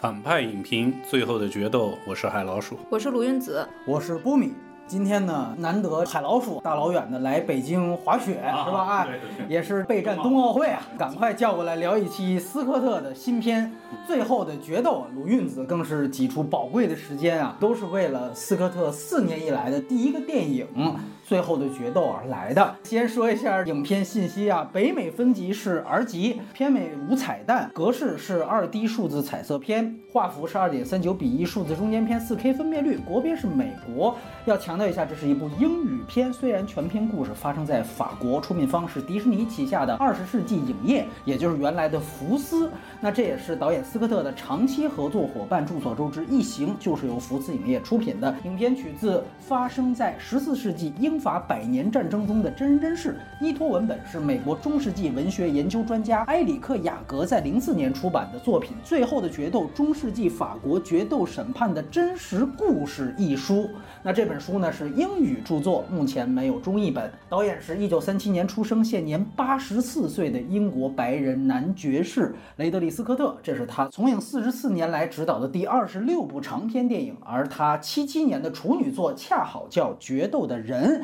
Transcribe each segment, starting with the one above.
反派影评最后的决斗，我是海老鼠，我是鲁云子，我是波米。今天呢，难得海老鼠大老远的来北京滑雪，是吧？啊哎，也是备战冬奥会啊，赶快叫过来聊一期斯科特的新片《最后的决斗》。鲁运子更是挤出宝贵的时间啊，都是为了斯科特四年以来的第一个电影《最后的决斗》而来的。先说一下影片信息啊，北美分级是 R 级，片尾无彩蛋，格式是二 D 数字彩色片，画幅是二点三九比一数字中间片，四 K 分辨率，国别是美国。要强调一下，这是一部英语片，虽然全片故事发生在法国，出品方是迪士尼旗下的二十世纪影业，也就是原来的福斯。那这也是导演斯科特的长期合作伙伴。众所周知，《异形》就是由福斯影业出品的。影片取自发生在十四世纪英法百年战争中的真人真事，依托文本是美国中世纪文学研究专家埃里克雅格在零四年出版的作品《最后的决斗：中世纪法国决斗审判的真实故事》一书。那这本书呢是英语著作，目前没有中译本。导演是一九三七年出生，现年八十四岁的英国白人男爵士雷德利·斯科特。这是他从影四十四年来执导的第二十六部长篇电影，而他七七年的处女作恰好叫《决斗的人》，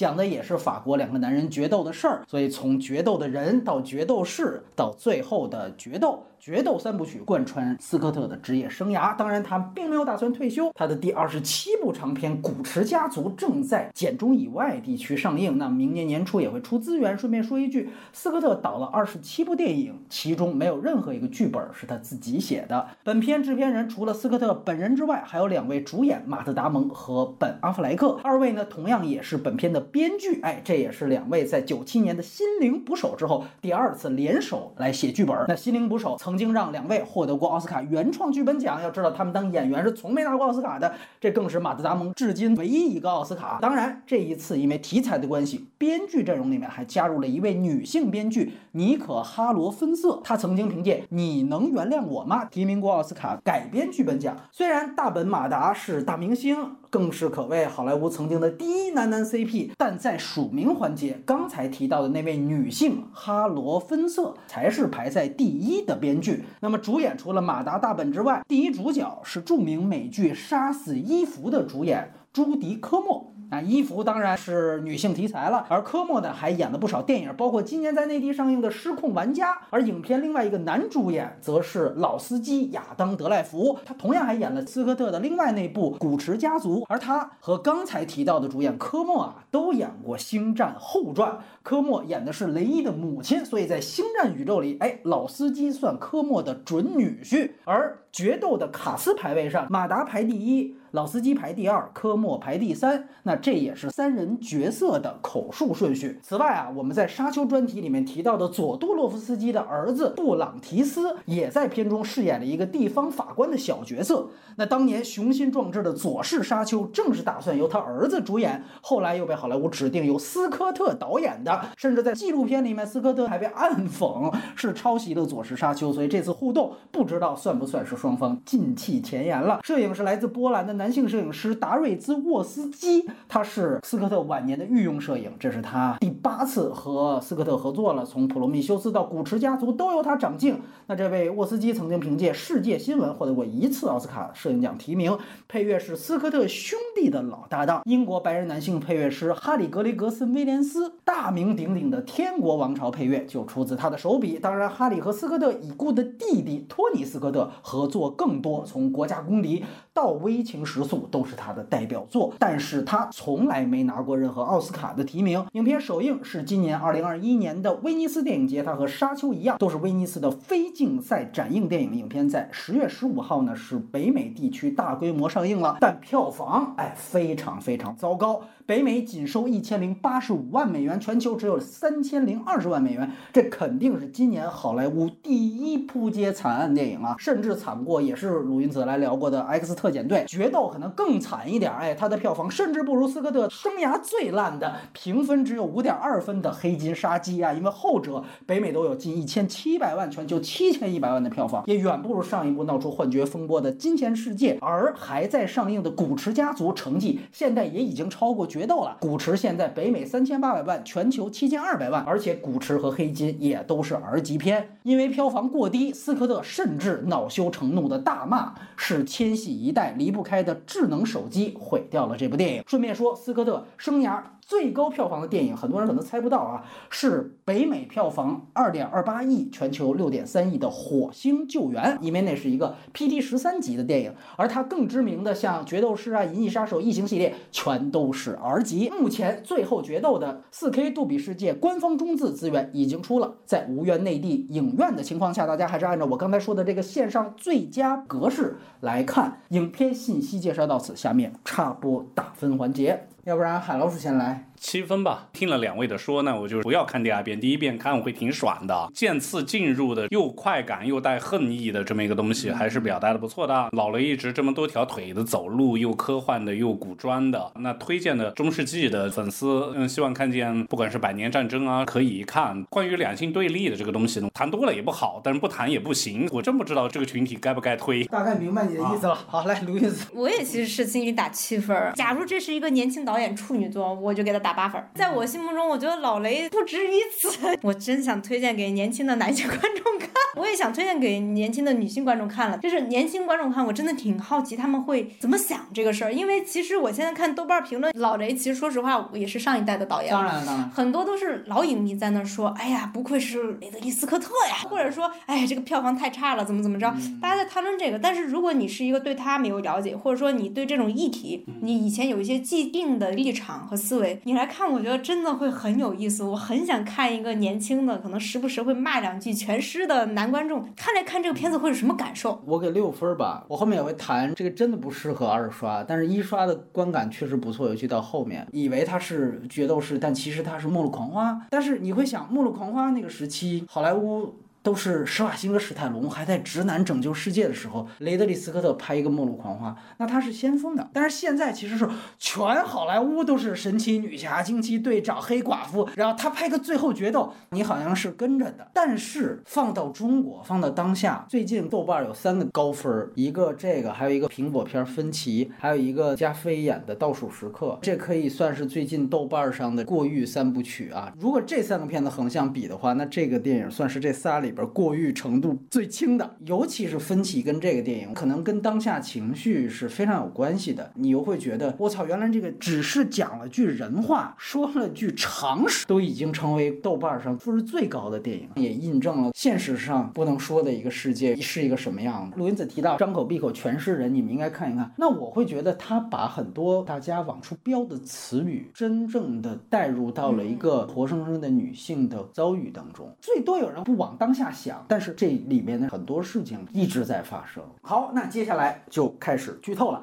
讲的也是法国两个男人决斗的事儿。所以从决斗的人到决斗士，到最后的决斗。决斗三部曲贯穿斯科特的职业生涯，当然他并没有打算退休。他的第二十七部长片《古驰家族》正在简中以外地区上映，那明年年初也会出资源。顺便说一句，斯科特导了二十七部电影，其中没有任何一个剧本是他自己写的。本片制片人除了斯科特本人之外，还有两位主演马特·达蒙和本·阿弗莱克，二位呢同样也是本片的编剧。哎，这也是两位在九七年的《心灵捕手》之后第二次联手来写剧本。那《心灵捕手》曾经让两位获得过奥斯卡原创剧本奖。要知道，他们当演员是从没拿过奥斯卡的，这更是马特·达蒙至今唯一一个奥斯卡。当然，这一次因为题材的关系，编剧阵容里面还加入了一位女性编剧妮可·哈罗芬瑟。她曾经凭借《你能原谅我吗》提名过奥斯卡改编剧本奖。虽然大本·马达是大明星。更是可谓好莱坞曾经的第一男男 CP，但在署名环节，刚才提到的那位女性哈罗芬瑟才是排在第一的编剧。那么主演除了马达大本之外，第一主角是著名美剧《杀死伊芙》的主演朱迪科莫。啊，伊芙当然是女性题材了，而科莫呢还演了不少电影，包括今年在内地上映的《失控玩家》。而影片另外一个男主演则是老司机亚当·德赖福，他同样还演了斯科特的另外那部《古驰家族》。而他和刚才提到的主演科莫啊，都演过《星战后传》，科莫演的是雷伊的母亲，所以在星战宇宙里，哎，老司机算科莫的准女婿。而决斗的卡斯排位上，马达排第一。老司机排第二，科莫排第三，那这也是三人角色的口述顺序。此外啊，我们在沙丘专题里面提到的佐杜洛夫斯基的儿子布朗提斯，也在片中饰演了一个地方法官的小角色。那当年雄心壮志的佐氏沙丘，正是打算由他儿子主演，后来又被好莱坞指定由斯科特导演的。甚至在纪录片里面，斯科特还被暗讽是抄袭了佐氏沙丘。所以这次互动，不知道算不算是双方近期前沿了。摄影是来自波兰的。男性摄影师达瑞兹沃斯基，他是斯科特晚年的御用摄影，这是他第八次和斯科特合作了。从《普罗米修斯》到《古驰家族》都由他掌镜。那这位沃斯基曾经凭借《世界新闻》获得过一次奥斯卡摄影奖提名。配乐是斯科特兄弟的老搭档，英国白人男性配乐师哈里格雷格森威廉斯，大名鼎鼎的《天国王朝》配乐就出自他的手笔。当然，哈里和斯科特已故的弟弟托尼斯科特合作更多，从《国家公敌》到《危情》。时速都是他的代表作，但是他从来没拿过任何奥斯卡的提名。影片首映是今年二零二一年的威尼斯电影节，他和《沙丘》一样，都是威尼斯的非竞赛展映电影。影片在十月十五号呢是北美地区大规模上映了，但票房哎非常非常糟糕。北美仅收一千零八十五万美元，全球只有三千零二十万美元，这肯定是今年好莱坞第一扑街惨案电影啊！甚至惨过也是鲁云子来聊过的《X 特遣队》决斗。》可能更惨一点，哎，它的票房甚至不如斯科特生涯最烂的、评分只有五点二分的《黑金杀机》啊，因为后者北美都有近一千七百万，全球七千一百万的票房，也远不如上一部闹出幻觉风波的《金钱世界》，而还在上映的《古驰家族》成绩现在也已经超过绝《决斗》了，《古驰》现在北美三千八百万，全球七千二百万，而且《古驰》和《黑金》也都是 R 级片，因为票房过低，斯科特甚至恼羞成怒的大骂是千禧一代离不开的智能手机毁掉了这部电影。顺便说，斯科特生涯。最高票房的电影，很多人可能猜不到啊，是北美票房二点二八亿，全球六点三亿的《火星救援》，因为那是一个 PT 十三级的电影，而它更知名的像《决斗士》啊、《银翼杀手》、《异形》系列，全都是 R 级。目前《最后决斗》的 4K 杜比世界官方中字资源已经出了，在无缘内地影院的情况下，大家还是按照我刚才说的这个线上最佳格式来看。影片信息介绍到此，下面插播打分环节。要不然喊老鼠先来。七分吧。听了两位的说呢，我就不要看第二遍，第一遍看我会挺爽的。渐次进入的又快感又带恨意的这么一个东西，还是表达的不错的。老雷一直这么多条腿的走路，又科幻的又古装的。那推荐的中世纪的粉丝，嗯，希望看见不管是百年战争啊，可以一看。关于两性对立的这个东西呢，谈多了也不好，但是不谈也不行。我真不知道这个群体该不该推。大概明白你的意思了。好，来卢意思。我也其实是心里打七分。假如这是一个年轻导演处女作，我就给他打八分。在我心目中，我觉得老雷不止于此。我真想推荐给年轻的男性观众看，我也想推荐给年轻的女性观众看了。就是年轻观众看，我真的挺好奇他们会怎么想这个事儿。因为其实我现在看豆瓣评论，老雷其实说实话也是上一代的导演，当然当然，很多都是老影迷在那说，哎呀，不愧是雷德利·斯科特呀，或者说，哎，这个票房太差了，怎么怎么着，大家在谈论这个。但是如果你是一个对他没有了解，或者说你对这种议题，你以前有一些既定的立场和思维，你来看，我觉得真的会很有意思。我很想看一个年轻的，可能时不时会骂两句全尸的男观众，看来看这个片子会是什么感受？我给六分吧。我后面也会谈这个，真的不适合二刷，但是一刷的观感确实不错，尤其到后面，以为它是决斗士，但其实它是末路狂花。但是你会想，末路狂花那个时期，好莱坞。都是施瓦辛格、史泰龙还在直男拯救世界的时候，雷德利·斯科特拍一个《末路狂花》，那他是先锋的。但是现在其实是全好莱坞都是神奇女侠、惊奇队长、黑寡妇，然后他拍个最后决斗，你好像是跟着的。但是放到中国，放到当下，最近豆瓣有三个高分，一个这个，还有一个苹果片《分歧》，还有一个加菲演的《倒数时刻》，这可以算是最近豆瓣上的过誉三部曲啊。如果这三个片子横向比的话，那这个电影算是这仨里。里边过誉程度最轻的，尤其是分歧跟这个电影，可能跟当下情绪是非常有关系的。你又会觉得，我操，原来这个只是讲了句人话，说了句常识，都已经成为豆瓣上分最高的电影，也印证了现实上不能说的一个世界是一个什么样的。陆云子提到张口闭口全是人，你们应该看一看。那我会觉得他把很多大家往出标的词语，真正的带入到了一个活生生的女性的遭遇当中。最多有人不往当下。下想，但是这里面的很多事情一直在发生。好，那接下来就开始剧透了。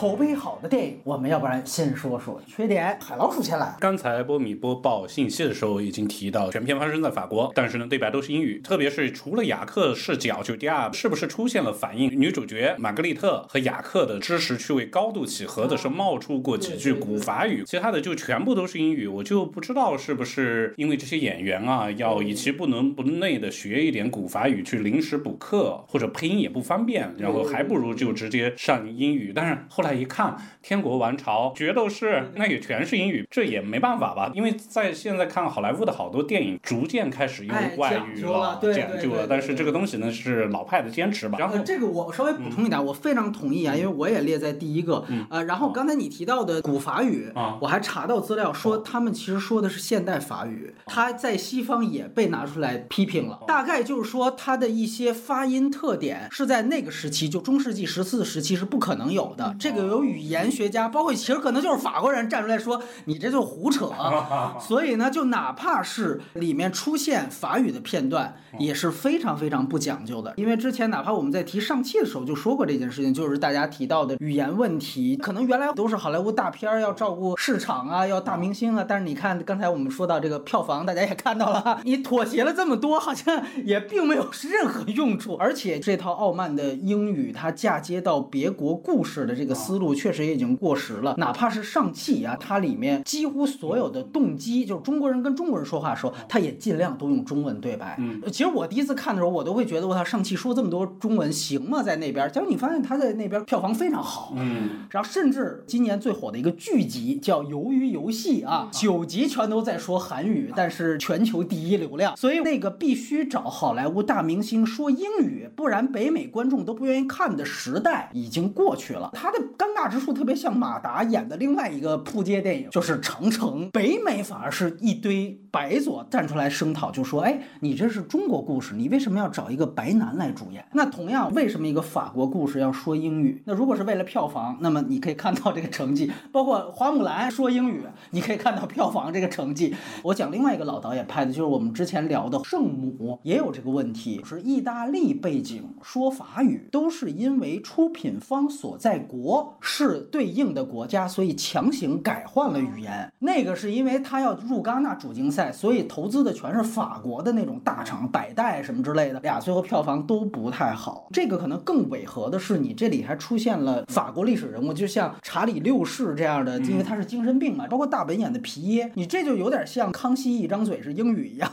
口碑好的电影，我们要不然先说说缺点。海老鼠先来。刚才波米播报信息的时候已经提到，全片发生在法国，但是呢，对白都是英语。特别是除了雅克视角，就第二是不是出现了反应？女主角玛格丽特和雅克的知识趣味高度契合的是冒出过几句古法语，其他的就全部都是英语。我就不知道是不是因为这些演员啊，要以其不能不内的学一点古法语去临时补课，或者配音也不方便，然后还不如就直接上英语。但是后来。一看《天国王朝》《决斗士》，那也全是英语，这也没办法吧？因为在现在看好莱坞的好多电影，逐渐开始用外语了，讲究了。但是这个东西呢，是老派的坚持吧。然后这个我稍微补充一点，我非常同意啊，因为我也列在第一个。呃，然后刚才你提到的古法语，我还查到资料说，他们其实说的是现代法语，它在西方也被拿出来批评了。大概就是说，它的一些发音特点是在那个时期，就中世纪十四时期是不可能有的。这个。个有语言学家，包括其实可能就是法国人站出来说你这就胡扯。所以呢，就哪怕是里面出现法语的片段，也是非常非常不讲究的。因为之前哪怕我们在提上汽的时候就说过这件事情，就是大家提到的语言问题，可能原来都是好莱坞大片儿要照顾市场啊，要大明星啊，但是你看刚才我们说到这个票房，大家也看到了，你妥协了这么多，好像也并没有任何用处。而且这套傲慢的英语，它嫁接到别国故事的这个思路，确实也已经过时了。哪怕是上汽啊，它里面几乎所有的动机，就是中国人跟中国人说话的时候，它也尽量都用中文对白。嗯，其实我第一次看的时候，我都会觉得我操，上汽说这么多中文行吗？在那边，结果你发现他在那边票房非常好。嗯，然后甚至今年最火的一个剧集叫《鱿鱼游戏》啊，九集全都在说韩语，但是全球第一流量，所以那个必须找好莱坞大明星说英语，不然北美观众都不愿意看的时代已经过去了。他的尴尬之处特别像马达演的另外一个扑街电影，就是《长城》，北美反而是一堆白左站出来声讨，就说：“哎，你这是中国故事，你为什么要找一个白男来主演？”那同样，为什么一个法国故事要说英语？那如果是为了票房，那么你可以看到这个成绩，包括花木兰说英语，你可以看到票房这个成绩。我讲另外一个老导演拍的，就是我们之前聊的《圣母》，也有这个问题，是意大利背景说法语，都是因为出品方所在国是对应的国家，所以强行改换了语言。那个是因为他要入戛纳主竞赛，所以投资的全是法国的那种大厂，百代什么之类的，俩最后票房都不太好。这个可能更违和的是，你这里还出现了法国历史人物，就像查理六世这样的，因为他是精神病嘛，包括大本演的皮耶，你这就有点像康熙一张嘴是英语一样。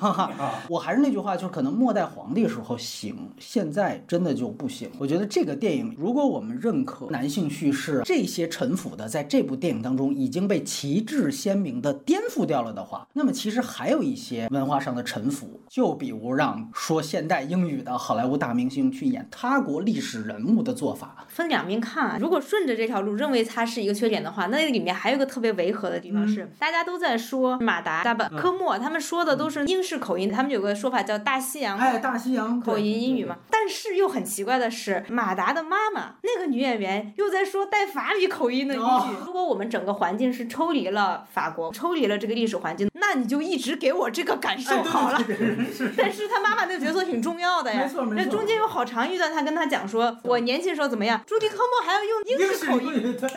我还是那句话，就是可能末代皇帝时候行，现在真的就不行。我觉得这个电影，如果我们认可男性叙事，这些陈腐的在这部电影当中已经被旗帜鲜明的颠覆掉了的话，那么其实还有一些文化上的沉浮，就比如让说现代英语的好莱坞大明星去演他国历史人物的做法。分两面看啊，如果顺着这条路认为它是一个缺点的话，那里面还有一个特别违和的地方是，大家都在说马达、大本、科莫，他们说的都是英式口音，他们有个说法叫大西洋哎，大西洋口音英语嘛。但是又很奇怪的是，马达的妈妈那个女演员又在说带法语口音的英语。哦如果我们整个环境是抽离了法国，抽离了这个历史环境，那你就一直给我这个感受好了。但是他妈妈那个角色挺重要的呀，没错没错那中间有好长一段，他跟他讲说，我年轻时候怎么样，朱迪科莫还要用英式口音跟他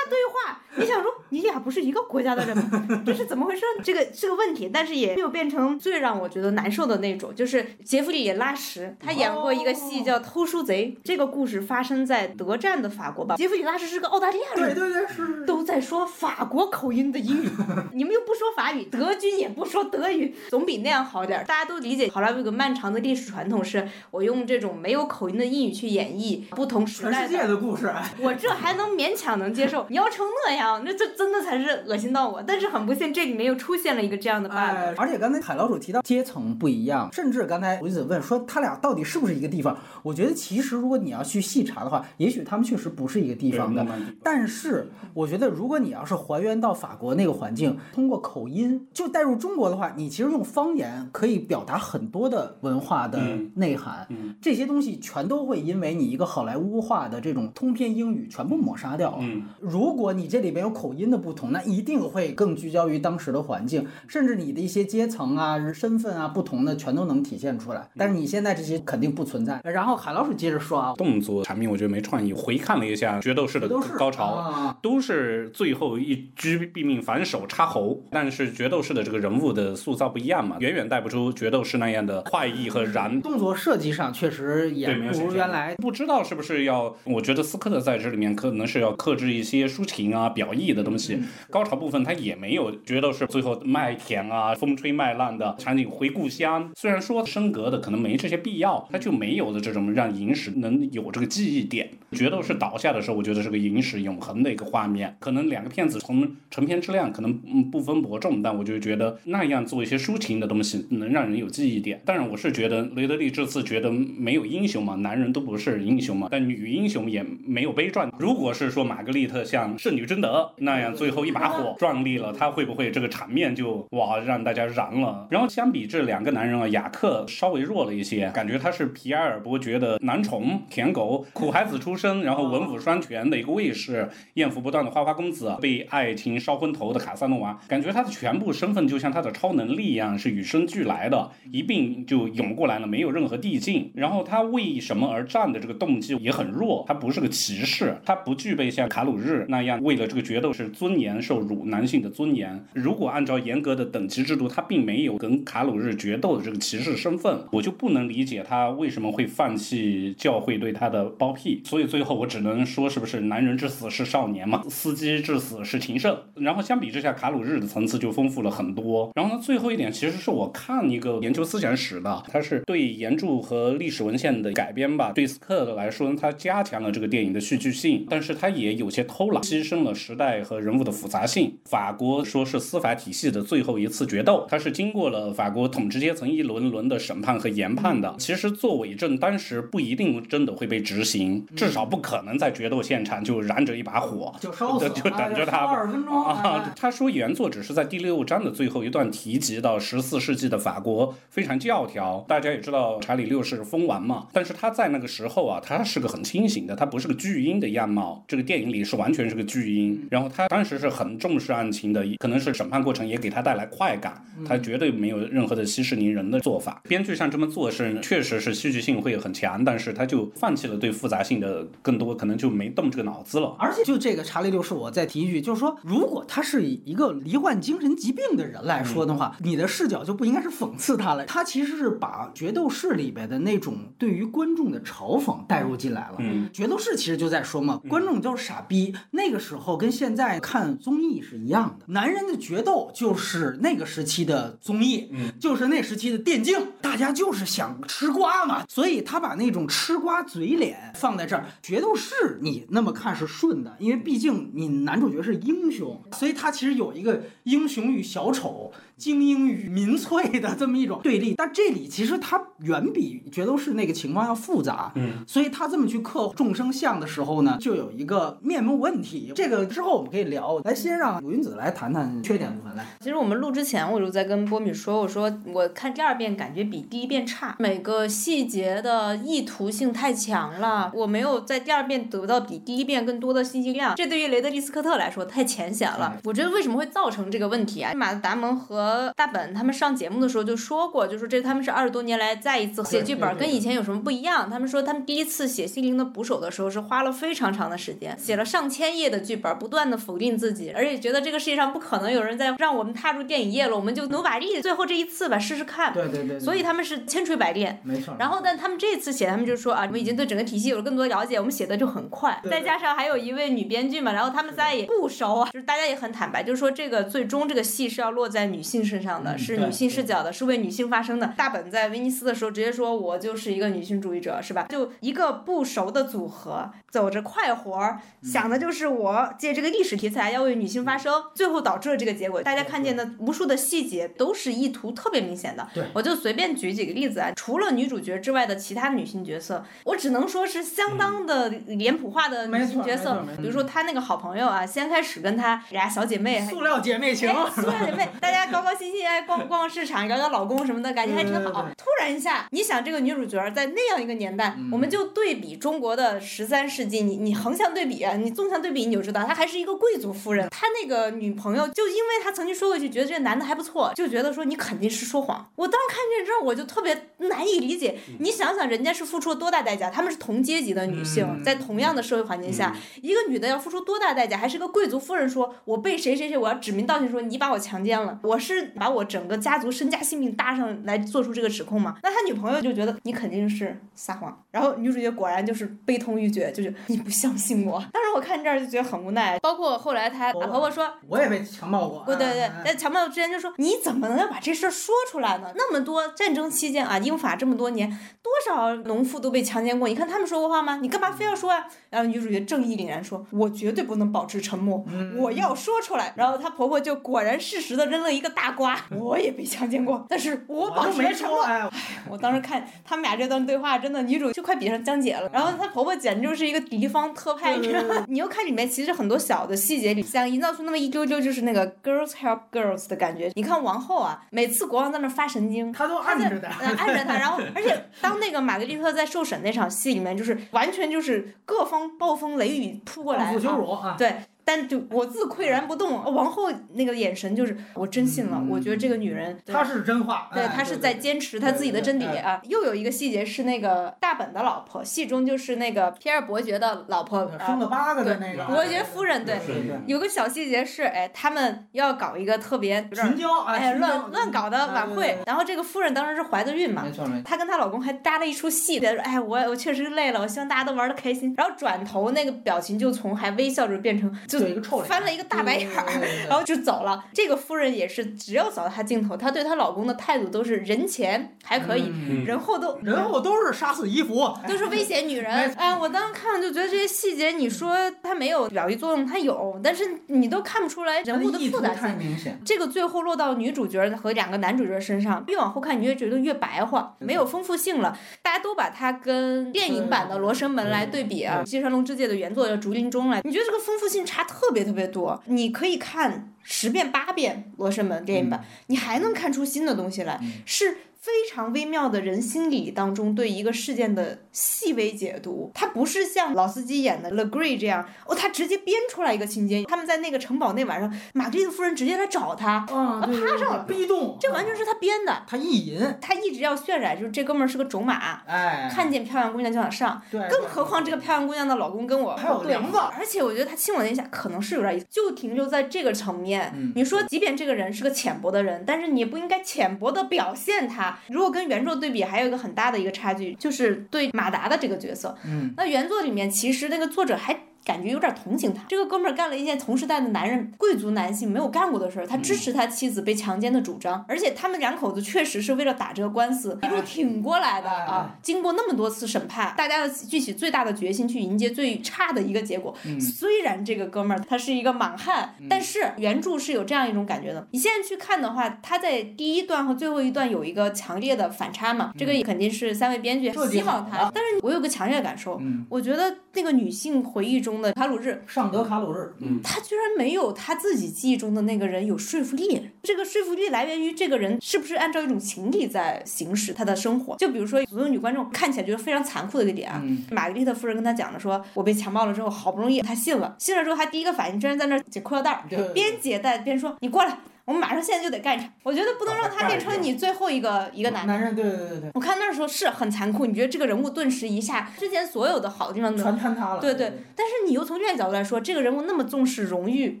对话，你想说你俩不是一个国家的人吗？这是怎么回事？这个是个问题，但是也没有变成最让我觉得难受的那种。就是杰弗里·拉什，他演过一个戏叫《偷书贼》，这个故事发生在德战的法国吧。杰弗里·拉什是个澳大利亚人，对对对是。都在说法国口音的英语，你们又不说法语，德军也不说德语，总比那样好点儿。大家都理解，好莱坞有个漫长的历史传统，是我用这种没有口音的英语去演绎不同时代世界的故事，哎，我这还能勉强能接受，你要成那样，那这真的才是恶心到我。但是很不幸，这里面又出现了一个这样的 bug。哎，而且刚才海老鼠提到阶层不一样，甚至刚才吴子问说他俩到底是不是一个地方？我觉得其实如果你要去细查的话，也许他们确实不是一个地方的。但是我觉得如果你要是还原到法国那个环境，通过口音就带入中国的话，你其实用方言可以表达很多的文化的嗯内涵。嗯这些东西全都会因为你一个好莱坞化的这种通篇英语全部抹杀掉了。嗯如果你这里边有口音的不同，那一定会更聚焦于当时的环境，甚至你的一些阶层啊、身份啊不同的全都能体现出来。但是你现在这些肯定不存在。然后海老鼠接着说啊，动作产品我觉得没创意。回看了一下决斗士的都是高潮，啊都是最后一击毙命反手插喉，但是决斗士的这个人物的塑造不一样嘛，远远带不出决斗士那样的快意和燃。动作设计上确实也不如原来。不知道是不是要？我觉得斯科特在这里面可能是要克制一些抒情啊、表意的东西。嗯高潮部分他也没有决斗士最后麦田啊、风吹麦浪的场景回故乡。虽然说升格的可能没这些必要，他就没有的这种让影史能有这个记忆点。决斗士倒下的时候，我觉得是个影史永恒的一个画面。可能两个片子从成片质量可能嗯不分伯仲，但我就觉得觉得那样做一些抒情的东西能让人有记忆点。当然，我是觉得雷德利这次觉得没有英雄嘛，男人都不是英雄嘛，但女英雄也没有悲壮。如果是说玛格丽特像圣女贞德那样最后一把火壮丽了，她会不会这个场面就哇让大家燃了？然后相比这两个男人啊，雅克稍微弱了一些，感觉他是皮埃尔伯爵的男宠舔狗，苦孩子出身，然后文武双全的一个卫士，艳福不断的花花公子，被爱情烧昏头的卡萨诺娃，感觉他的全部生身份就像他的超能力一样，是与生俱来的，一并就涌过来了，没有任何递进。然后他为什么而战的这个动机也很弱，他不是个骑士，他不具备像卡鲁日那样为了这个决斗是尊严受辱，男性的尊严。如果按照严格的等级制度，他并没有跟卡鲁日决斗的这个骑士身份，我就不能理解他为什么会放弃教会对他的包庇。所以最后我只能说，是不是男人之死是少年嘛？司机之死是情圣。然后相比之下，卡鲁日的层次就丰富了很多。然后呢，最后一点其实是我看一个研究思想史的，它是对原著和历史文献的改编吧。对斯克来说，它加强了这个电影的戏剧性，但是它也有些偷懒，牺牲了时代和人物的复杂性。法国说是司法体系的最后一次决斗，它是经过了法国统治阶层一轮轮的审判和研判的。其实做伪证当时不一定真的会被执行，至少不可能在决斗现场就燃着一把火，就烧死，就等着他二十分钟啊。他说原作只是在第六章的最后一段提及到十四世纪的法国非常教条，大家也知道查理六世疯王嘛，但是他在那个时候啊，他是个很清醒的，他不是个巨婴的样貌，这个电影里是完全是个巨婴。然后他当时是很重视案情的，可能是审判过程也给他带来快感，他绝对没有任何的息事宁人的做法。编剧上这么做是确实是戏剧性会很强，但是他就放弃了对复杂性的更多，可能就没动这个脑子了。而且就这个查理六世，我再提一句，就是说，如果他是以一个罹患精神疾病的人来说的话，你的视角就不应该是讽刺他了，他其实是把决斗士里边的那种对于观众的嘲讽带入进来了。嗯，决斗士其实就在说嘛，观众就是傻逼。那个时候跟现在看综艺是一样的，男人的决斗就是那个时期的综艺，嗯，就是那时期的电竞，大家就是想吃瓜嘛，所以他把那种吃瓜嘴脸放在这儿。决斗士你那么看是顺的，因为毕竟你男主角是英雄，所以他其实有一个英雄与小丑。精英与民粹的这么一种对立，但这里其实它远比角斗士那个情况要复杂，嗯，所以他这么去刻众生相的时候呢，就有一个面目问题。这个之后我们可以聊，来先让鲁云子来谈谈缺点部分来。其实我们录之前我就在跟波米说，我说我看第二遍感觉比第一遍差，每个细节的意图性太强了，我没有在第二遍得到比第一遍更多的信息量，这对于雷德利·斯科特来说太浅显了。我觉得为什么会造成这个问题啊？马达蒙和大本他们上节目的时候就说过，就说这他们是二十多年来再一次写剧本，跟以前有什么不一样？他们说他们第一次写《心灵的捕手》的时候是花了非常长的时间，写了上千页的剧本，不断的否定自己，而且觉得这个世界上不可能有人再让我们踏入电影业了，我们就努把力，最后这一次吧试试看。对对对。所以他们是千锤百炼，没错。然后但他们这次写，他们就说啊，我们已经对整个体系有了更多的了解，我们写的就很快。再加上还有一位女编剧嘛，然后他们仨也不熟啊，就是大家也很坦白，就是说这个最终这个戏是要落在女性身上的，是女性。视角的是为女性发声的。大本在威尼斯的时候直接说：“我就是一个女性主义者，是吧？”就一个不熟的组合，走着快活儿，想的就是我借这个历史题材要为女性发声，最后导致了这个结果。大家看见的无数的细节都是意图特别明显的。对，我就随便举几个例子啊，除了女主角之外的其他女性角色，我只能说是相当的脸谱化的女性角色。比如说她那个好朋友啊，先开始跟她俩小姐妹，塑料姐妹情，塑料姐妹，大家高高兴兴哎逛逛市场，聊聊老公什么的，感觉还挺好。突然一下，你想这个女主角在那样一个年代，我们就对比中国的十三世纪，你你横向对比，你纵向对比，你就知道她还是一个贵族夫人。她那个女朋友，就因为她曾经说过一句，觉得这个男的还不错，就觉得说你肯定是说谎。我当看见这儿，我就特别难以理解。你想想，人家是付出了多大代价？他们是同阶级的女性，在同样的社会环境下，一个女的要付出多大代价？还是个贵族夫人说，我被谁谁谁，我要指名道姓说你把我强奸了，我是把我整个家族身家性命搭上来做出这个指控吗？那他女朋友就觉得你肯定是撒谎，然后女主角果然就是悲痛欲绝，就是你不相信我。当时我看这儿就觉得很无奈，包括后来她婆婆说，我也被强暴过，对对对，在强暴之前就说你怎么能要把这事儿说出来呢？那么多战争期间啊，英法这么多年，多少农妇都被强奸过，你看他们说过话吗？你干嘛非要说啊？然后女主角正义凛然说，我绝对不能保持沉默，我要说出来。然后她婆婆就果然适时的扔了一个大瓜，我也被强奸过，但是我保持沉默。哎，我当时看他们俩这段对话，真的女主就快比上江姐了。然后她婆婆简直就是一个敌方特派，你知道吗？你又看里面其实很多小的细节里，想营造出那么一丢丢就是那个 girls help girls 的感觉。你看王后啊，每次国王在那发神经，她都按着他，按着他。然后而且当那个玛格丽特在受审那场戏里面，就是完全就是各方暴风雷雨扑过来啊，对。但就我自岿然不动，王后那个眼神就是我真信了，我觉得这个女人，对她是真话，对，哎她是在坚持她自己的真理啊。又有一个细节是那个大本的老婆，戏中就是那个皮尔伯爵的老婆，生了啊八个的那个伯爵夫人，对。有个小细节是，哎，他们要搞一个特别群交哎乱乱搞的晚会哎对对，然后这个夫人当时是怀着孕嘛没，错没错，她跟她老公还搭了一出戏，说哎我我确实累了，我希望大家都玩的开心。然后转头那个表情就从还微笑着变成就就一个臭脸翻了一个大白眼儿 然后就走了。这个夫人也是，只要扫到她镜头，她对她老公的态度都是人前还可以，嗯人后都人后都是杀死伊芙，都是威胁女人没。哎，我当时看了就觉得这些细节，你说它没有表意作用，它有，但是你都看不出来人物的复杂性。明显。这个最后落到女主角和两个男主角身上，越往后看，你越觉得越白话，没有丰富性了。大家都把它跟电影版的《罗生门》来对比啊，《金山龙之介》的原作叫竹林中来，你觉得这个丰富性差特别特别多。你可以看十遍八遍《罗生门》电影版，你还能看出新的东西来，是。非常微妙的人心理当中对一个事件的细微解读，他不是像老司机演的 Legree 这样，哦，他直接编出来一个情节。他们在那个城堡那晚上，玛格丽特夫人直接来找他，啊，对对对趴上了逼动，这完全是他编的。他意淫，他一直要渲染，就是这哥们儿是个种马，哎，看见漂亮姑娘就想上。对，更何况这个漂亮姑娘的老公跟我还有梁子而且我觉得他亲我那一下可能是有点意思，就停留在这个层面。嗯你说，即便这个人是个浅薄的人，但是你也不应该浅薄的表现他。如果跟原著对比，还有一个很大的一个差距，就是对马达的这个角色。嗯，那原作里面其实那个作者还。感觉有点同情他，这个哥们儿干了一件同时代的男人、贵族男性没有干过的事儿，他支持他妻子被强奸的主张，而且他们两口子确实是为了打这个官司一路挺过来的啊。经过那么多次审判，大家的聚起最大的决心去迎接最差的一个结果。虽然这个哥们儿他是一个莽汉，但是原著是有这样一种感觉的。你现在去看的话，他在第一段和最后一段有一个强烈的反差嘛，这个也肯定是三位编剧希望，他但是我有个强烈的感受，嗯。我觉得那个女性回忆中的卡鲁日，尚德卡鲁日，他居然没有他自己记忆中的那个人有说服力。这个说服力来源于这个人是不是按照一种情理在行使他的生活。就比如说，所有女观众看起来觉得非常残酷的一个点啊，嗯玛格丽特夫人跟他讲的说，我被强暴了之后，好不容易他信了，信了之后，他第一个反应居然在那儿解裤腰带边解带边说，你过来。我们马上现在就得干一场，我觉得不能让他变成你最后一个一个男。男人，对对对对我看那时候是很残酷，你觉得这个人物顿时一下之前所有的好地方，都全坍塌了。对对，但是你又从另一个角度来说，这个人物那么重视荣誉，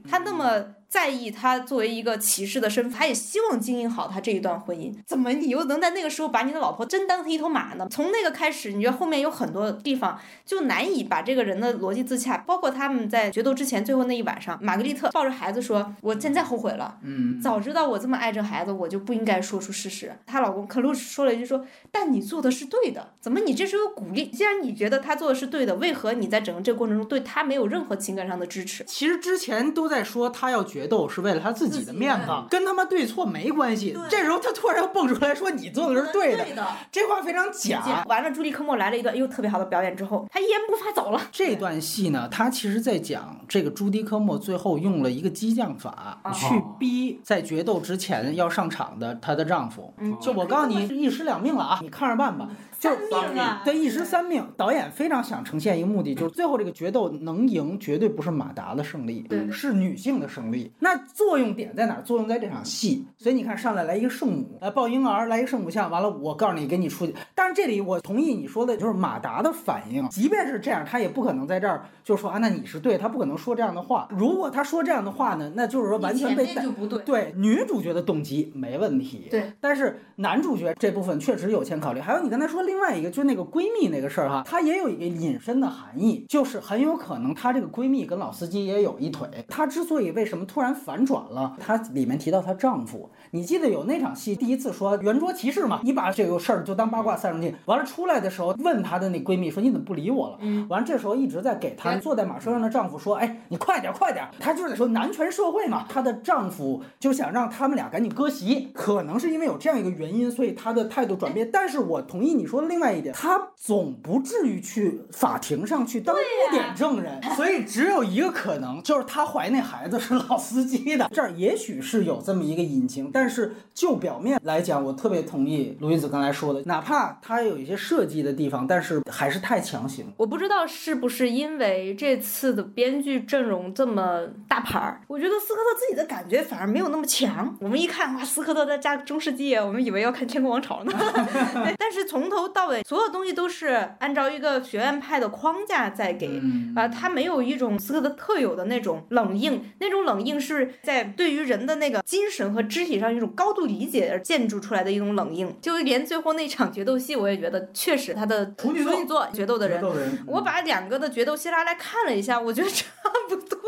他那么在意他作为一个骑士的身份，他也希望经营好他这一段婚姻。怎么你又能在那个时候把你的老婆真当成一头马呢？从那个开始，你觉得后面有很多地方就难以把这个人的逻辑自洽，包括他们在决斗之前最后那一晚上，玛格丽特抱着孩子说：“我现在后悔了，嗯，早知道我这么爱这孩子，我就不应该说出事实。”她老公克鲁斯说了一句说：“但你做的是对的，怎么你这时候鼓励？既然你觉得他做的是对的，为何你在整个这个过程中对他没有任何情感上的支持？其实之前都在说他要决斗是为了他自己的面子，跟他妈对错没关系。这时候他突然又蹦出来说你做的是对的，这话非常假。完了，朱莉科莫来了一段又特别好的表演之后，他一言不发走了。这段戏呢，他其实在讲这个朱迪科莫最后用了一个激将法，哦去逼在决斗之前要上场的她的丈夫。嗯就我告诉你，一尸两命了啊，你看着办吧。就三命啊对，一尸三命。导演非常想呈现一个目的，就是最后这个决斗能赢，绝对不是马达的胜利，是女性的胜利。那作用点在哪儿？作用在这场戏。所以你看，上来来一个圣母，来抱婴儿，来一个圣母像，完了，我告诉你，给你出去。但是这里我同意你说的，就是马达的反应，即便是这样，他也不可能在这儿就说啊，那你是对，他不可能说这样的话。如果他说这样的话呢，那就是说完全被带。就不对。对女主角的动机没问题，对，但是男主角这部分确实有欠考虑。还有你刚才说另外一个，就是那个闺蜜那个事儿哈，它也有一个引申的含义，就是很有可能她这个闺蜜跟老司机也有一腿。她之所以为什么突然反转了，她里面提到她丈夫，你记得有那场戏，第一次说圆桌骑士嘛，你把这个事儿就当八卦散上去，完了出来的时候问她的那闺蜜说你怎么不理我了？嗯，完了这时候一直在给她坐在马车上的丈夫说，哎，你快点快点，她就是在说男权社会嘛，她的丈夫就想让他们俩赶紧割席，可能是因为有这样一个原因，所以她的态度转变。但是我同意你说另外一点，他总不至于去法庭上去当污点证人，所以只有一个可能，就是他怀那孩子是老司机的。这儿也许是有这么一个隐情，但是就表面来讲，我特别同意卢云子刚才说的，哪怕他有一些设计的地方，但是还是太强行。我不知道是不是因为这次的编剧阵容这么大牌儿，我觉得斯科特自己的感觉反而没有那么强。我们一看哇，斯科特在加中世纪，我们以为要看《天空王朝》呢。但是从头到尾，所有东西都是按照一个学院派的框架在给啊，他没有一种斯科特特有的那种冷硬，那种冷硬是在对于人的那个精神和肢体上一种高度理解而建筑出来的一种冷硬。就连最后那场决斗戏，我也觉得确实他的处女座座决斗的人我把两个的决斗戏拉来看了一下，我觉得差不多。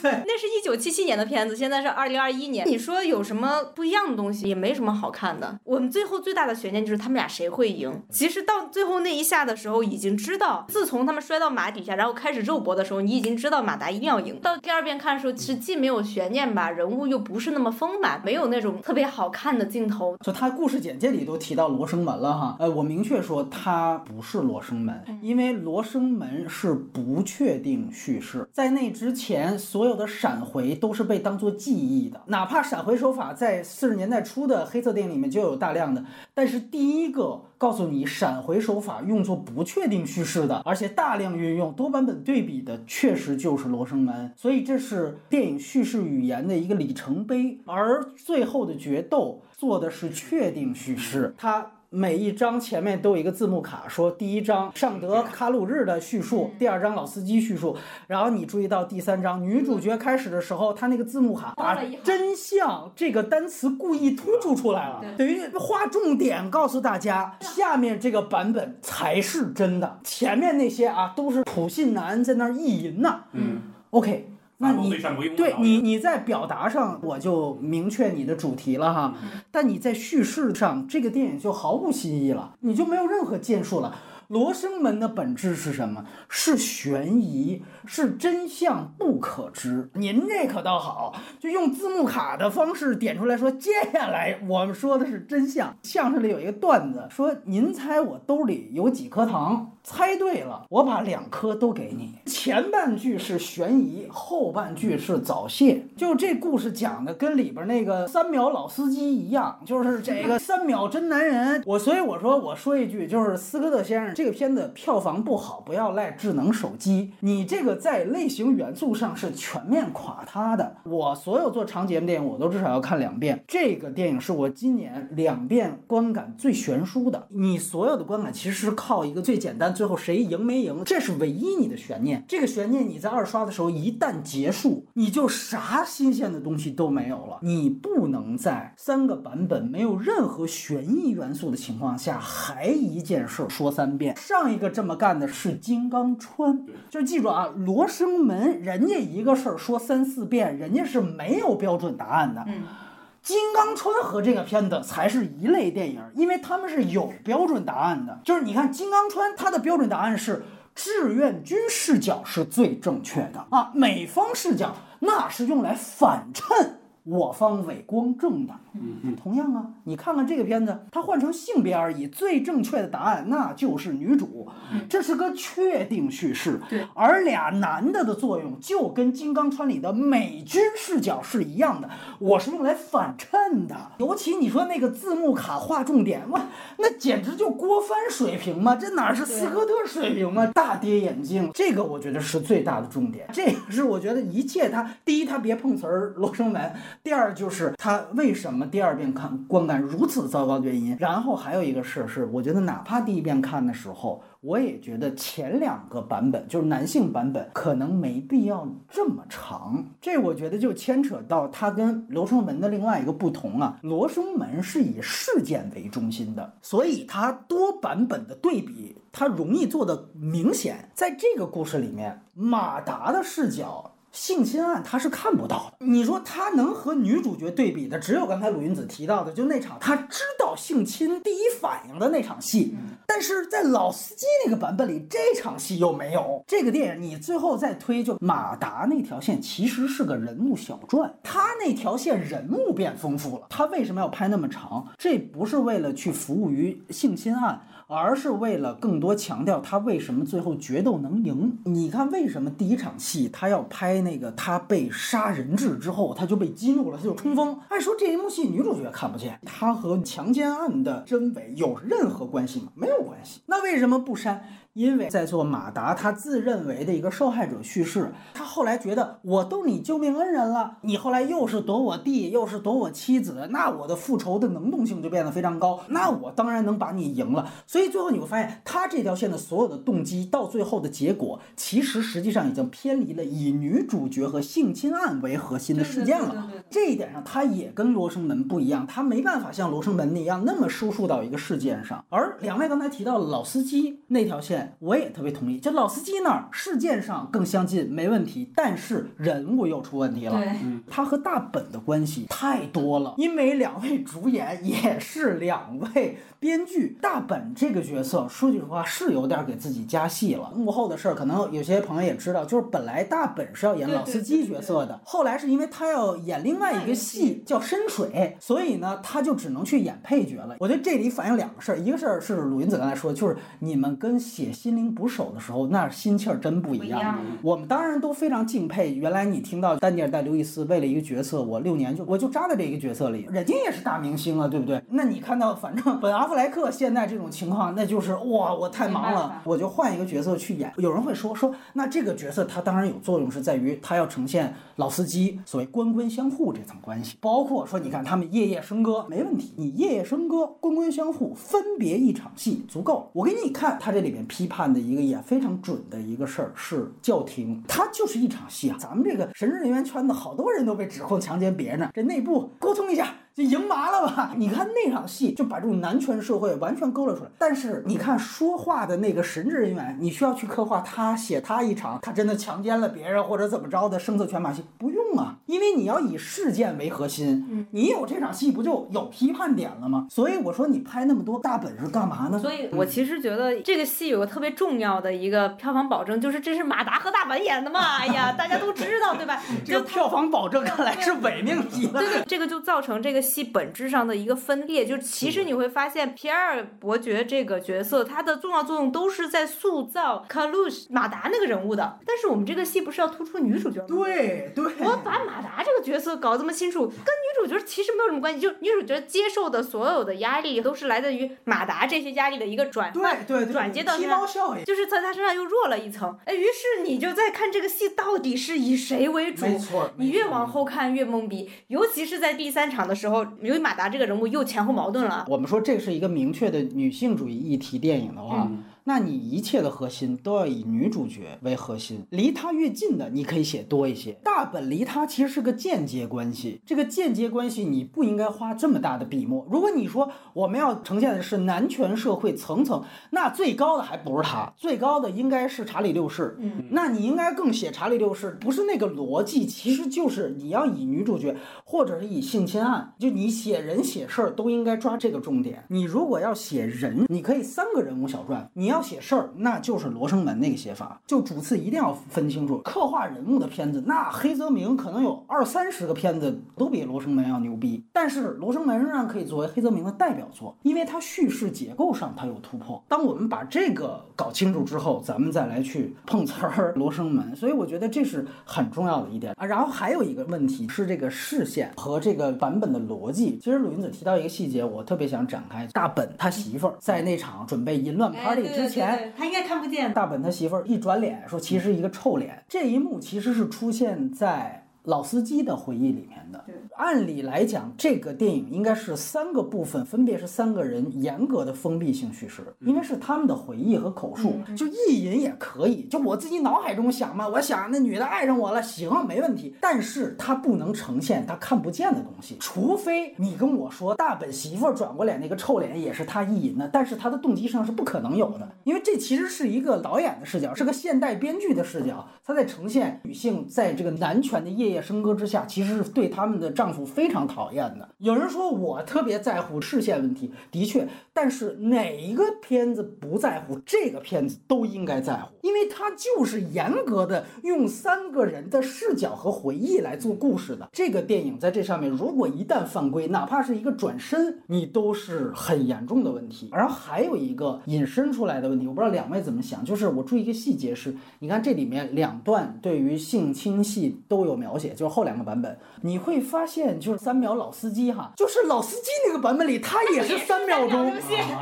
对，那是一九七七年的片子，现在是二零二一年。你说有什么不一样的东西，也没什么好看的。我们最后最大的悬念就是他们俩谁会赢。其实到最后那一下的时候，已经知道，自从他们摔到马底下，然后开始肉搏的时候，你已经知道马达一定要赢。到第二遍看的时候，其实既没有悬念吧，人物又不是那么丰满，没有那种特别好看的镜头。就他故事简介里都提到罗生门了哈，呃，我明确说他不是罗生门，因为罗生门是不确定叙事，在那之前所有的闪回都是被当做记忆的，哪怕闪回手法在四十年代初的黑色电影里面就有大量的，但是第一个告诉你闪回手法用作不确定叙事的，而且大量运用多版本对比的，确实就是罗生门，所以这是电影叙事语言的一个里程碑，而最后的决斗。做的是确定叙事，它每一章前面都有一个字幕卡，说第一章尚德卡鲁日的叙述，第二章老司机叙述，然后你注意到第三章女主角开始的时候，她那个字幕卡把真相这个单词故意突出出来了，等于划重点告诉大家，下面这个版本才是真的，前面那些啊都是普信男在那儿意淫呢。嗯，OK。那你对你你在表达上我就明确你的主题了哈，但你在叙事上这个电影就毫无新意了，你就没有任何建树了。罗生门的本质是什么？是悬疑，是真相不可知。您这可倒好，就用字幕卡的方式点出来说，接下来我们说的是真相。相声里有一个段子说，您猜我兜里有几颗糖？猜对了，我把两颗都给你。前半句是悬疑，后半句是早泄。就这故事讲的跟里边那个三秒老司机一样，就是这个 三秒真男人。我所以我说我说一句，就是斯科特先生这个片子票房不好，不要赖智能手机。你这个在类型元素上是全面垮塌的。我所有做长节目电影，我都至少要看两遍。这个电影是我今年两遍观感最悬殊的。你所有的观感其实是靠一个最简单。最后谁赢没赢，这是唯一你的悬念。这个悬念你在二刷的时候一旦结束，你就啥新鲜的东西都没有了。你不能在三个版本没有任何悬疑元素的情况下，还一件事说三遍。上一个这么干的是金刚川，就记住啊，罗生门人家一个事儿说三四遍，人家是没有标准答案的。金刚川和这个片子才是一类电影，因为他们是有标准答案的。就是你看金刚川，它的标准答案是志愿军视角是最正确的啊，美方视角那是用来反衬我方伟光正的。嗯同样啊，你看看这个片子，它换成性别而已，最正确的答案那就是女主，这是个确定叙事。对，而俩男的的作用就跟金刚川里的美军视角是一样的，我是用来反衬的。尤其你说那个字幕卡画重点，哇，那简直就郭帆水平嘛，这哪是斯科特水平嘛？大跌眼镜，这个我觉得是最大的重点。这个是我觉得一切他第一他别碰瓷儿罗生门，第二就是他为什么。第二遍看观感如此糟糕的原因，然后还有一个事是，我觉得哪怕第一遍看的时候，我也觉得前两个版本就是男性版本可能没必要这么长。这我觉得就牵扯到它跟罗生门的另外一个不同啊，罗生门是以事件为中心的，所以它多版本的对比，它容易做的明显。在这个故事里面，马达的视角。性侵案他是看不到的。你说他能和女主角对比的，只有刚才鲁云子提到的，就那场他知道性侵第一反应的那场戏，但是在老司机那个版本里，这场戏又没有。这个电影你最后再推，就马达那条线其实是个人物小传，他那条线人物变丰富了。他为什么要拍那么长？这不是为了去服务于性侵案。而是为了更多强调他为什么最后决斗能赢。你看，为什么第一场戏他要拍那个他被杀人质之后，他就被激怒了，他就冲锋。按说这一幕戏女主角看不见，他和强奸案的真伪有任何关系吗？没有关系。那为什么不删？因为在做马达他自认为的一个受害者叙事，他后来觉得我都你救命恩人了，你后来又是夺我弟，又是夺我妻子，那我的复仇的能动性就变得非常高，那我当然能把你赢了。所以最后你会发现，他这条线的所有的动机到最后的结果，其实实际上已经偏离了以女主角和性侵案为核心的事件了。这一点上，他也跟罗生门不一样，他没办法像罗生门那样那么输出到一个事件上。而两位刚才提到老司机那条线。我也特别同意，就老司机那儿事件上更相近，没问题，但是人物又出问题了。对，他和大本的关系太多了，因为两位主演也是两位编剧。大本这个角色，说句实话是有点给自己加戏了。幕后的事儿，可能有些朋友也知道，就是本来大本是要演老司机角色的，后来是因为他要演另外一个戏叫深水，所以呢，他就只能去演配角了。我觉得这里反映两个事儿，一个事儿是鲁云子刚才说的，就是你们跟写。心灵捕手的时候，那心气儿真不一样。我们当然都非常敬佩。原来你听到丹尼尔戴刘易斯为了一个角色，我六年就我就扎在这一个角色里，人家也是大明星啊，对不对？那你看到反正 本阿弗莱克现在这种情况，那就是哇，我太忙了，我就换一个角色去演。有人会说说，那这个角色他当然有作用，是在于他要呈现老司机所谓官官相护这层关系，包括说你看他们夜夜笙歌没问题，你夜夜笙歌，官官相护，分别一场戏足够了。我给你看他这里面。批判的一个也非常准的一个事儿是教廷，它就是一场戏啊。咱们这个神职人员圈子好多人都被指控强奸别人，这内部沟通一下。就赢麻了吧？你看那场戏，就把这种男权社会完全勾勒出来。但是你看说话的那个神职人员，你需要去刻画他写他一场，他真的强奸了别人或者怎么着的声色犬马戏，不用啊，因为你要以事件为核心。你有这场戏，不就有批判点了吗？所以我说你拍那么多大本事干嘛呢？所以我其实觉得这个戏有个特别重要的一个票房保证，就是这是马达和大本演的嘛。哎呀，大家都知道对吧？这个票房保证看来是伪命题了。对对，这个就造成这个。戏本质上的一个分裂，就是其实你会发现皮埃尔伯爵这个角色，他的重要作用都是在塑造卡鲁什马达那个人物的。但是我们这个戏不是要突出女主角吗？对对，我把马达这个角色搞这么清楚，跟女主角其实没有什么关系。就女主角接受的所有的压力，都是来自于马达这些压力的一个转换，对对，转接到他猫效应，就是在他身上又弱了一层。哎，于是你就在看这个戏到底是以谁为主？没错，你越往后看越懵逼，尤其是在第三场的时候，由于马达。这个人物又前后矛盾了。我们说这是一个明确的女性主义议题电影的话。那你一切的核心都要以女主角为核心，离她越近的你可以写多一些。大本离她其实是个间接关系，这个间接关系你不应该花这么大的笔墨。如果你说我们要呈现的是男权社会层层，那最高的还不是他，最高的应该是查理六世。嗯，那你应该更写查理六世，不是那个逻辑，其实就是你要以女主角或者是以性侵案，就你写人写事儿都应该抓这个重点。你如果要写人，你可以三个人物小传，你。要写事儿，那就是罗生门那个写法，就主次一定要分清楚。刻画人物的片子，那黑泽明可能有二三十个片子都比罗生门要牛逼，但是罗生门仍然可以作为黑泽明的代表作，因为它叙事结构上它有突破。当我们把这个搞清楚之后，咱们再来去碰瓷儿罗生门，所以我觉得这是很重要的一点啊。然后还有一个问题是这个视线和这个版本的逻辑。其实鲁云子提到一个细节，我特别想展开。大本他媳妇儿在那场准备淫乱 party。之前他应该看不见。大本他媳妇儿一转脸说：“其实一个臭脸。”这一幕其实是出现在老司机的回忆里面的。按理来讲，这个电影应该是三个部分，分别是三个人严格的封闭性叙事，因为是他们的回忆和口述，就意淫也可以，就我自己脑海中想嘛，我想那女的爱上我了，行，没问题。但是它不能呈现他看不见的东西，除非你跟我说大本媳妇转过脸那个臭脸也是他意淫的，但是他的动机上是不可能有的，因为这其实是一个导演的视角，是个现代编剧的视角，他在呈现女性在这个男权的夜夜笙歌之下，其实是对他们的丈夫非常讨厌的。有人说我特别在乎视线问题，的确，但是哪一个片子不在乎？这个片子都应该在乎，因为它就是严格的用三个人的视角和回忆来做故事的。这个电影在这上面，如果一旦犯规，哪怕是一个转身，你都是很严重的问题。然后还有一个引申出来的问题，我不知道两位怎么想，就是我注意一个细节是，你看这里面两段对于性侵戏都有描，写就是后两个版本，你会发现就是三秒老司机哈，就是老司机那个版本里，他也是三秒钟，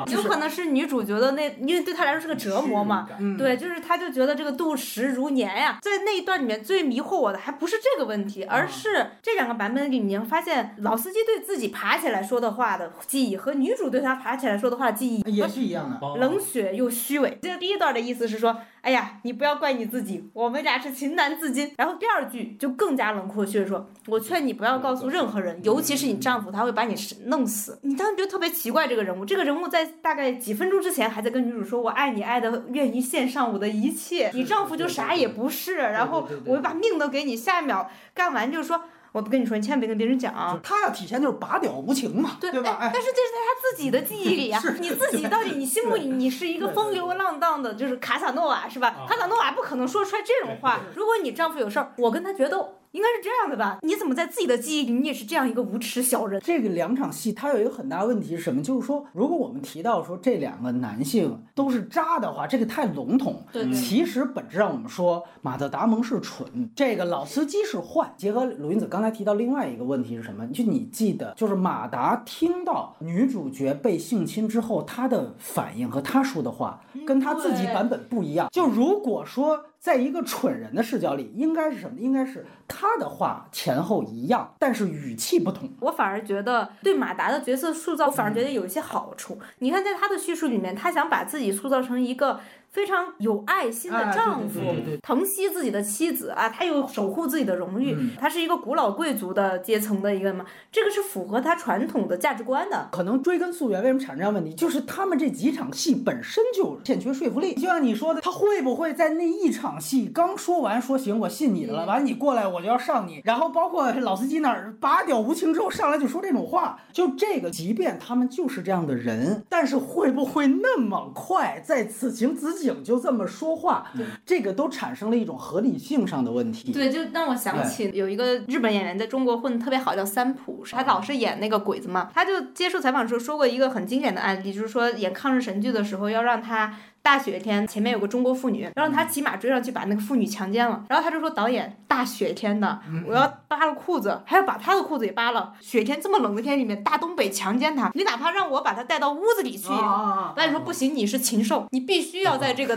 有可能是女主角的那，因为对他来说是个折磨嘛，对，就是他就觉得这个度时如年呀，在那一段里面最迷惑我的还不是这个问题，而是这两个版本里面发现老司机对自己爬起来说的话的记忆和女主对他爬起来说的话的记忆也是一样的，冷血又虚伪。这个第一段的意思是说。哎呀，你不要怪你自己，我们俩是情难自禁。然后第二句就更加冷酷，就是说我劝你不要告诉任何人，尤其是你丈夫，他会把你弄死。你当时觉得特别奇怪，这个人物，这个人物在大概几分钟之前还在跟女主说，我爱你，爱的愿意献上我的一切。你丈夫就啥也不是，然后我把命都给你，下一秒干完就说。我不跟你说，你千万别跟别人讲。他要体现就是拔屌无情嘛，对吧？但是这是在他自己的记忆里啊。你自己到底你心目里你是一个风流浪荡的，就是卡萨诺瓦是吧？卡萨诺瓦不可能说出来这种话。如果你丈夫有事儿，我跟他决斗。应该是这样的吧？你怎么在自己的记忆里，你也是这样一个无耻小人？这个两场戏，它有一个很大问题是什么？就是说，如果我们提到说这两个男性都是渣的话，这个太笼统。对。其实本质上，我们说马特·达蒙是蠢，这个老司机是坏。结合鲁云子刚才提到另外一个问题是什么？就你记得，就是马达听到女主角被性侵之后，他的反应和他说的话跟他自己版本不一样。就如果说。在一个蠢人的视角里，应该是什么？应该是他的话前后一样，但是语气不同。我反而觉得对马达的角色塑造，我反而觉得有一些好处。你看，在他的叙述里面，他想把自己塑造成一个。非常有爱心的丈夫，疼惜自己的妻子啊，他又守护自己的荣誉，他是一个古老贵族的阶层的一个嘛，这个是符合他传统的价值观的。可能追根溯源，为什么产生这样问题？就是他们这几场戏本身就欠缺说服力。就像你说的，他会不会在那一场戏刚说完说行，我信你的了，完你过来我就要上你，然后包括老司机那儿拔屌无情之后上来就说这种话，就这个，即便他们就是这样的人，但是会不会那么快在此情此？景就这么说话，这个都产生了一种合理性上的问题。对，就让我想起有一个日本演员在中国混的特别好，叫三浦，他老是演那个鬼子嘛。他就接受采访时候说过一个很经典的案例，就是说演抗日神剧的时候要让他。大雪天前面有个中国妇女，然后他骑马追上去把那个妇女强奸了。然后他就说：“导演，大雪天的，我要扒了裤子，还要把他的裤子也扒了。雪天这么冷的天里面，大东北强奸他，你哪怕让我把他带到屋子里去，导演说不行，你是禽兽，你必须要在这个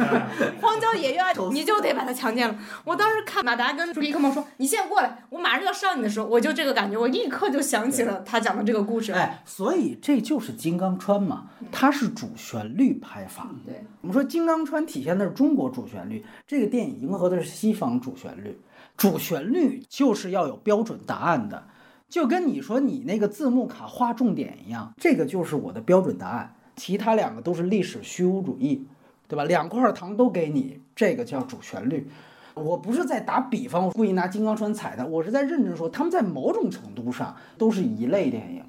荒郊野外，你就得把他强奸了。”我当时看马达跟朱莉克曼说：“你现在过来，我马上要上你的时候，我就这个感觉，我立刻就想起了他讲的这个故事。”哎，所以这就是金刚川嘛，它是主旋律拍法。对，我们说《金刚川》体现的是中国主旋律，这个电影迎合的是西方主旋律。主旋律就是要有标准答案的，就跟你说你那个字幕卡划重点一样，这个就是我的标准答案。其他两个都是历史虚无主义，对吧？两块糖都给你，这个叫主旋律。我不是在打比方，故意拿《金刚川》踩的，我是在认真说，他们在某种程度上都是一类电影。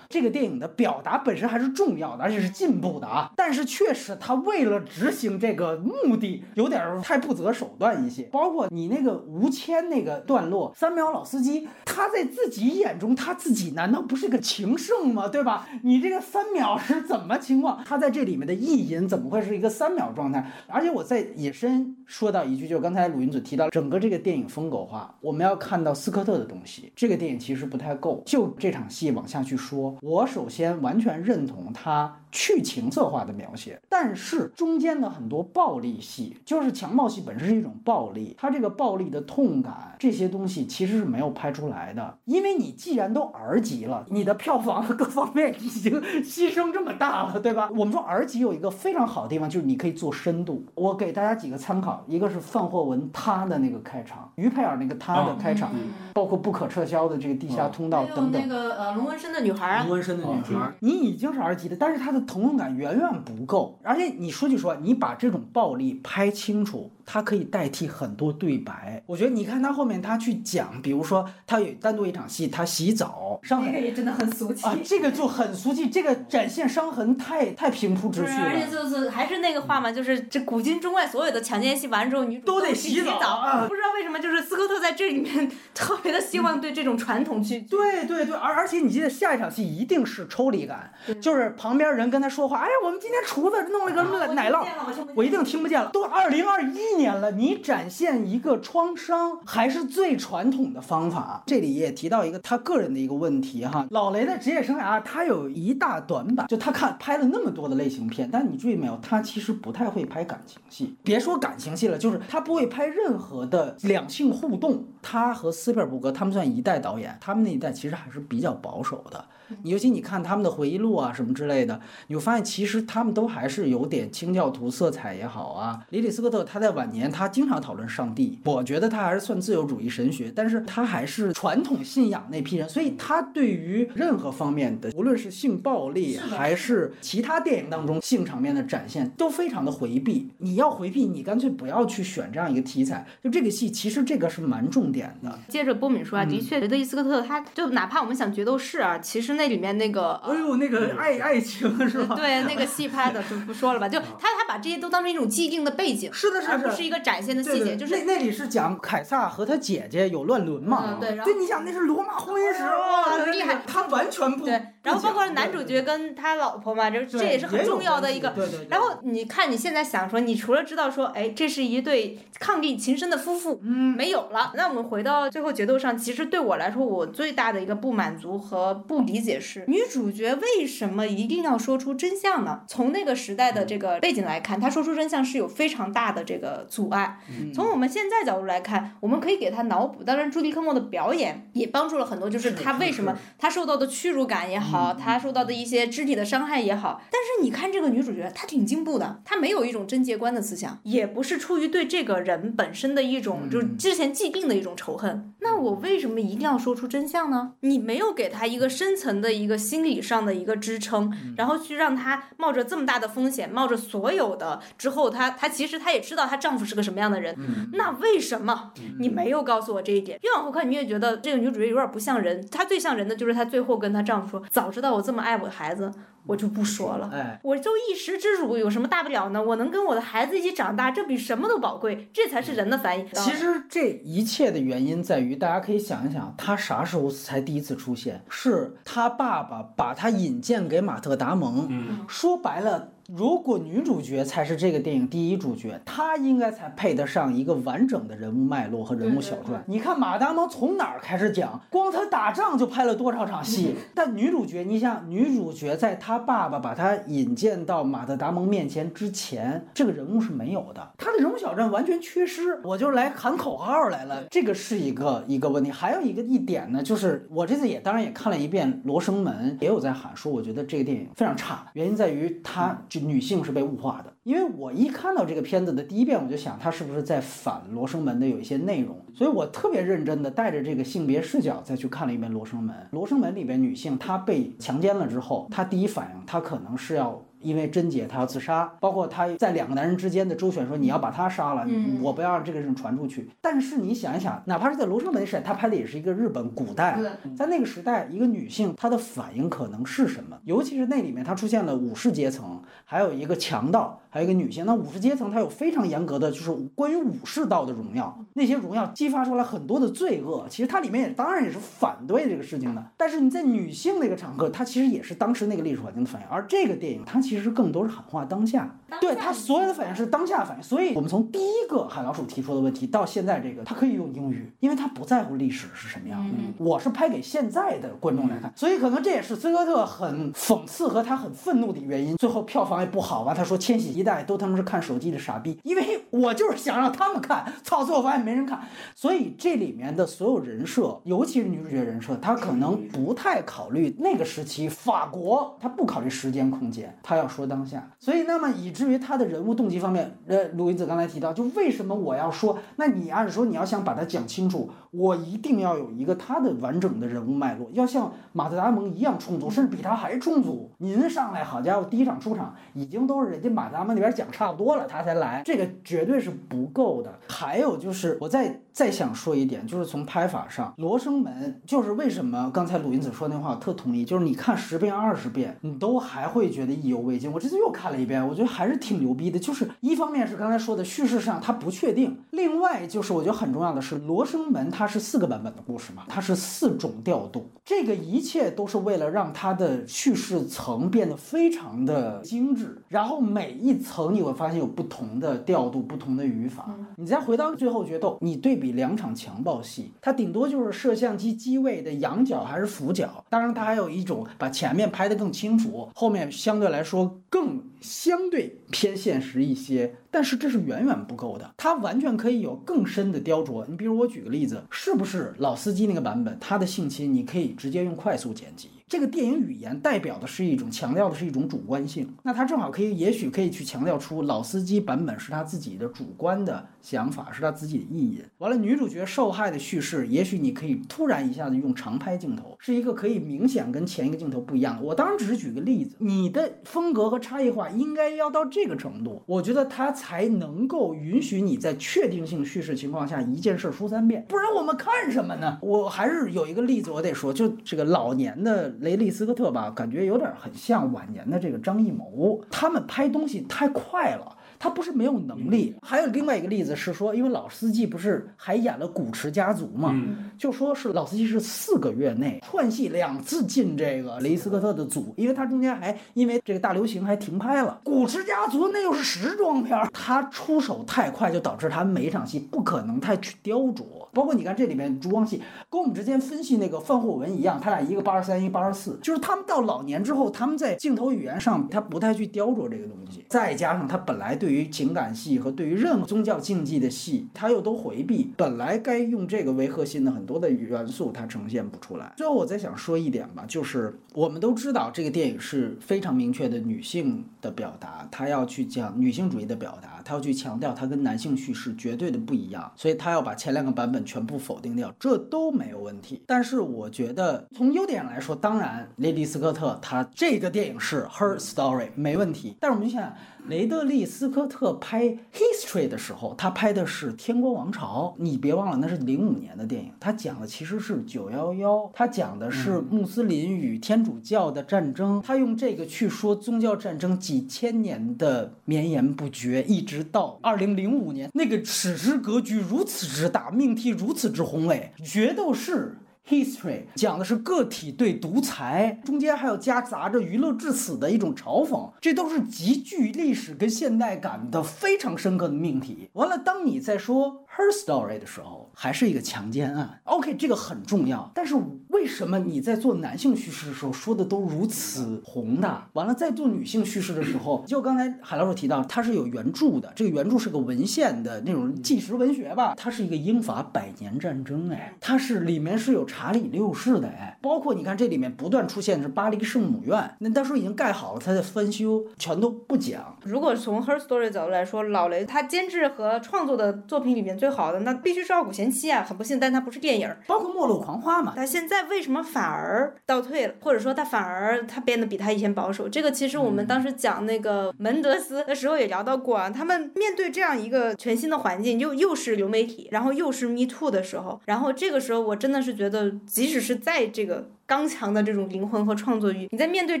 这个电影的表达本身还是重要的，而且是进步的啊！但是确实，他为了执行这个目的，有点太不择手段一些。包括你那个吴谦那个段落，三秒老司机，他在自己眼中，他自己难道不是个情圣吗？对吧？你这个三秒是怎么情况？他在这里面的意淫怎么会是一个三秒状态？而且我在引申说到一句，就是刚才鲁云子提到，整个这个电影风格化，我们要看到斯科特的东西。这个电影其实不太够，就这场戏往下去说。我首先完全认同他。去情色化的描写，但是中间的很多暴力戏，就是强暴戏本身是一种暴力，它这个暴力的痛感这些东西其实是没有拍出来的，因为你既然都 R 级了，你的票房各方面已经牺牲这么大了，对吧？我们说 R 级有一个非常好的地方，就是你可以做深度。我给大家几个参考，一个是范霍文他的那个开场，于佩尔那个他的开场，包括不可撤销的这个地下通道等等。那个呃龙纹身的女孩啊，图纹身的女孩，你已经是 R 级的，但是她的疼痛感远远不够。而且你说句实话，你把这种暴力拍清楚，它可以代替很多对白。我觉得你看他后面他去讲，比如说他有单独一场戏，他洗澡，伤痕那个也真的很俗气。啊，这个就很俗气，这个展现伤痕太太平铺直叙了而且。就是还是那个话嘛，就是这古今中外所有的强奸戏完之后，女主都得洗洗澡啊不知道为什么，就是斯科特在这里面特别的希望对这种传统去。对对对，而而且你记得下一场戏一定是抽离感，就是旁边人跟他说话，哎，我们今天厨子弄了个什么啊奶酪，酪我一定听不见了。都二零二一年了，你展现一个创伤还是最传统的方法。这里也提到一个他个人的一个问题哈，老雷的职业生涯他有一大短板，就他看拍了那么多的类型片，但你注意没有，他其实不太会拍感情戏。别说感情戏了，就是他不会拍任何的两性互动。他和斯皮尔伯格他们算一代导演，他们那一代其实还是比较保守的。你尤其你看他们的回忆录啊什么之类的，你会发现其实他们都还是有点清教徒色彩也好啊。里里斯科特他在晚年他经常讨论上帝，我觉得他还是算自由主义神学，但是他还是传统信仰那批人，所以他对于任何方面的，无论是性暴力还是其他电影当中性场面的展现，都非常的回避。你要回避，你干脆不要去选这样一个题材。就这个戏，其实这个是蛮重点的。接着波敏说啊，嗯的确，觉得伊·斯科特他就哪怕我们想决斗士啊，其实那里面那个。呃哎呦，那个爱爱情是吧？对，那个戏拍的就不说了吧，就他 他把这些都当成一种既定的背景，是的，是的，而不是一个展现的细节，就是那那里是讲凯撒和他姐姐有乱伦嘛？嗯对然后你想那是罗马婚姻史哇哇，厉害他完全不对，然后包括男主角跟他老婆嘛，这这也是很重要的一个。对对对。然后你看你现在想说，你除了知道说，哎，这是一对伉俪情深的夫妇，嗯，没有了。那我们回到最后决斗上，其实对我来说，我最大的一个不满足和不理解是，女主角为什么一定要说出真相呢？从那个时代的这个背景来看，她说出真相是有非常大的这个阻碍。嗯从我们现在角度来看，我们可以给她脑补。当然，朱迪科莫的表演也帮助了很多，就是是她为什么她受到的屈辱感也好，她受到的一些肢体的伤害也好。但是你看这个女主角，她挺进步的，她没有一种贞洁观的思想，也不是出于对这个人本身的一种就是之前既定的一种仇恨。那我为什么一定要说出真相呢？你没有给她一个深层的一个心理上的一个支撑，然后去让她冒着这么大的风险，冒着所有的之后，她她其实她也知道她丈夫是个什么样的人，那为什么你没有告诉我这一点？越往后看，你越觉得这个女主角有点不像人。她最像人的就是她最后跟她丈夫说：“早知道我这么爱我的孩子，我就不说了。”哎，我就一时之辱，有什么大不了呢？我能跟我的孩子一起长大，这比什么都宝贵，这才是人的反应。其实这一切的原因在于，大家可以想一想，他啥时候才第一次出现？是他爸爸把他引荐给马特·达蒙。嗯说白了。如果女主角才是这个电影第一主角，她应该才配得上一个完整的人物脉络和人物小传。你看马达蒙从哪儿开始讲？光他打仗就拍了多少场戏？但女主角，你想，女主角在她爸爸把她引荐到马特达蒙面前之前，这个人物是没有的，她的人物小传完全缺失。我就来喊口号来了，这个是一个一个问题。还有一个一点呢，就是我这次也当然也看了一遍《罗生门》，也有在喊说，我觉得这个电影非常差，原因在于它就女性是被物化的。因为我一看到这个片子的第一遍，我就想她是不是在反《罗生门》的有一些内容，所以我特别认真的带着这个性别视角再去看了一遍《罗生门》。《罗生门》里边女性她被强奸了之后，她第一反应她可能是要。因为贞洁，她要自杀，包括她在两个男人之间的周旋，说你要把他杀了，嗯我不要让这个人传出去。但是你想一想，哪怕是在《罗生门》时代，他拍的也是一个日本古代，在那个时代，一个女性她的反应可能是什么？尤其是那里面，她出现了武士阶层，还有一个强盗，还有一个女性。那武士阶层它有非常严格的，就是关于武士道的荣耀，那些荣耀激发出来很多的罪恶。其实它里面也当然也是反对这个事情的。但是你在女性那个场合，它其实也是当时那个历史环境的反应。而这个电影它其实更多是喊话当下，对它所有的反应是当下反应。所以我们从第一个海老鼠提出的问题到现在这个，它可以用英语，因为它不在乎历史是什么样的。我是拍给现在的观众来看，所以可能这也是斯科特很讽刺和他很愤怒的原因。最后票房不好吧？他说千禧一代都他妈是看手机的傻逼，因为我就是想让他们看，操，最后发现没人看。所以这里面的所有人设，尤其是女主角人设，他可能不太考虑那个时期法国，他不考虑时间空间，他要说当下。所以那么以至于他的人物动机方面，呃，鲁云子刚才提到，就为什么我要说？那你按说你要想把它讲清楚，我一定要有一个他的完整的人物脉络，要像马特·达蒙一样充足，甚至比他还充足。您上来，好家伙，第一场出场已经都是人家马特·达蒙那边讲差不多了，他才来，这个绝对是不够的。还有就是，我在再想说一点，就是从拍法上，《罗生门》就是为什么刚才鲁云子说那话，我特同意，就是你看十遍、二十遍，你都还会觉得意犹未尽。我这次又看了一遍，我觉得还是挺牛逼的。就是一方面是刚才说的叙事上它不确定，另外就是我觉得很重要的是，《罗生门》它是四个版本的故事嘛，它是四种调度，这个一切都是为了让它的叙事层变得非常的精致，然后每一层你会发现有不同的调度、不同的语法。你再回到最后决斗，你对比两场强暴戏，它顶多就是摄像机机位的仰角还是俯角，当然它还有一种把前面拍得更清楚，后面相对来说更相对偏现实一些。但是这是远远不够的，它完全可以有更深的雕琢。你比如我举个例子，是不是老司机那个版本，他的性侵你可以直接用快速剪辑。这个电影语言代表的是一种强调的是一种主观性，那他正好可以，也许可以去强调出老司机版本是他自己的主观的想法，是他自己的意淫。完了，女主角受害的叙事，也许你可以突然一下子用长拍镜头，是一个可以明显跟前一个镜头不一样的。我当然只是举个例子，你的风格和差异化应该要到这个程度，我觉得它才能够允许你在确定性叙事情况下一件事说三遍，不然我们看什么呢？我还是有一个例子，我得说，就这个老年的。雷利斯科特吧，感觉有点很像晚年的这个张艺谋，他们拍东西太快了。他不是没有能力，还有另外一个例子是说，因为老司机不是还演了《古驰家族》嘛，就说是老司机是四个月内串戏两次进这个雷斯科特的组，因为他中间还因为这个大流行还停拍了。《古驰家族》那又是时装片，他出手太快，就导致他每一场戏不可能太去雕琢。包括你看这里面烛光戏，跟我们之前分析那个范霍文一样，他俩一个八十三，一个八十四，就是他们到老年之后，他们在镜头语言上他不太去雕琢这个东西，再加上他本来对。对于情感戏和对于任何宗教禁忌的戏，他又都回避。本来该用这个为核心的很多的元素，它呈现不出来。最后，我再想说一点吧，就是我们都知道这个电影是非常明确的女性的表达，她要去讲女性主义的表达，她要去强调它跟男性叙事绝对的不一样，所以她要把前两个版本全部否定掉，这都没有问题。但是我觉得从优点来说，当然雷迪斯科特他这个电影是 her story 没问题。但是我们想想。雷德利·斯科特拍《History》的时候，他拍的是《天国王朝》。你别忘了，那是零五年的电影。他讲的其实是九幺幺，他讲的是穆斯林与天主教的战争。他用这个去说宗教战争几千年的绵延不绝，一直到二零零五年，那个史诗格局如此之大，命题如此之宏伟，决斗士。History 讲的是个体对独裁，中间还有夹杂着娱乐至死的一种嘲讽，这都是极具历史跟现代感的非常深刻的命题。完了，当你在说 Her Story 的时候，还是一个强奸案。OK，这个很重要，但是为什么你在做男性叙事的时候说的都如此宏大？完了，在做女性叙事的时候，就刚才海老师提到，它是有原著的，这个原著是个文献的那种纪实文学吧？它是一个英法百年战争，哎，它是里面是有。查理六世的哎，包括你看这里面不断出现的是巴黎圣母院，那当时已经盖好了，他在翻修，全都不讲。如果从 Her Story 角度来说，老雷他监制和创作的作品里面最好的，那必须是《傲骨贤妻》啊。很不幸，但它不是电影。包括《末路狂花》嘛。他现在为什么反而倒退了，或者说他反而他变得比他以前保守？这个其实我们当时讲那个门德斯的时候也聊到过啊。他们面对这样一个全新的环境，又又是流媒体，然后又是 Me Too 的时候，然后这个时候我真的是觉得。即使是在这个。刚强的这种灵魂和创作欲，你在面对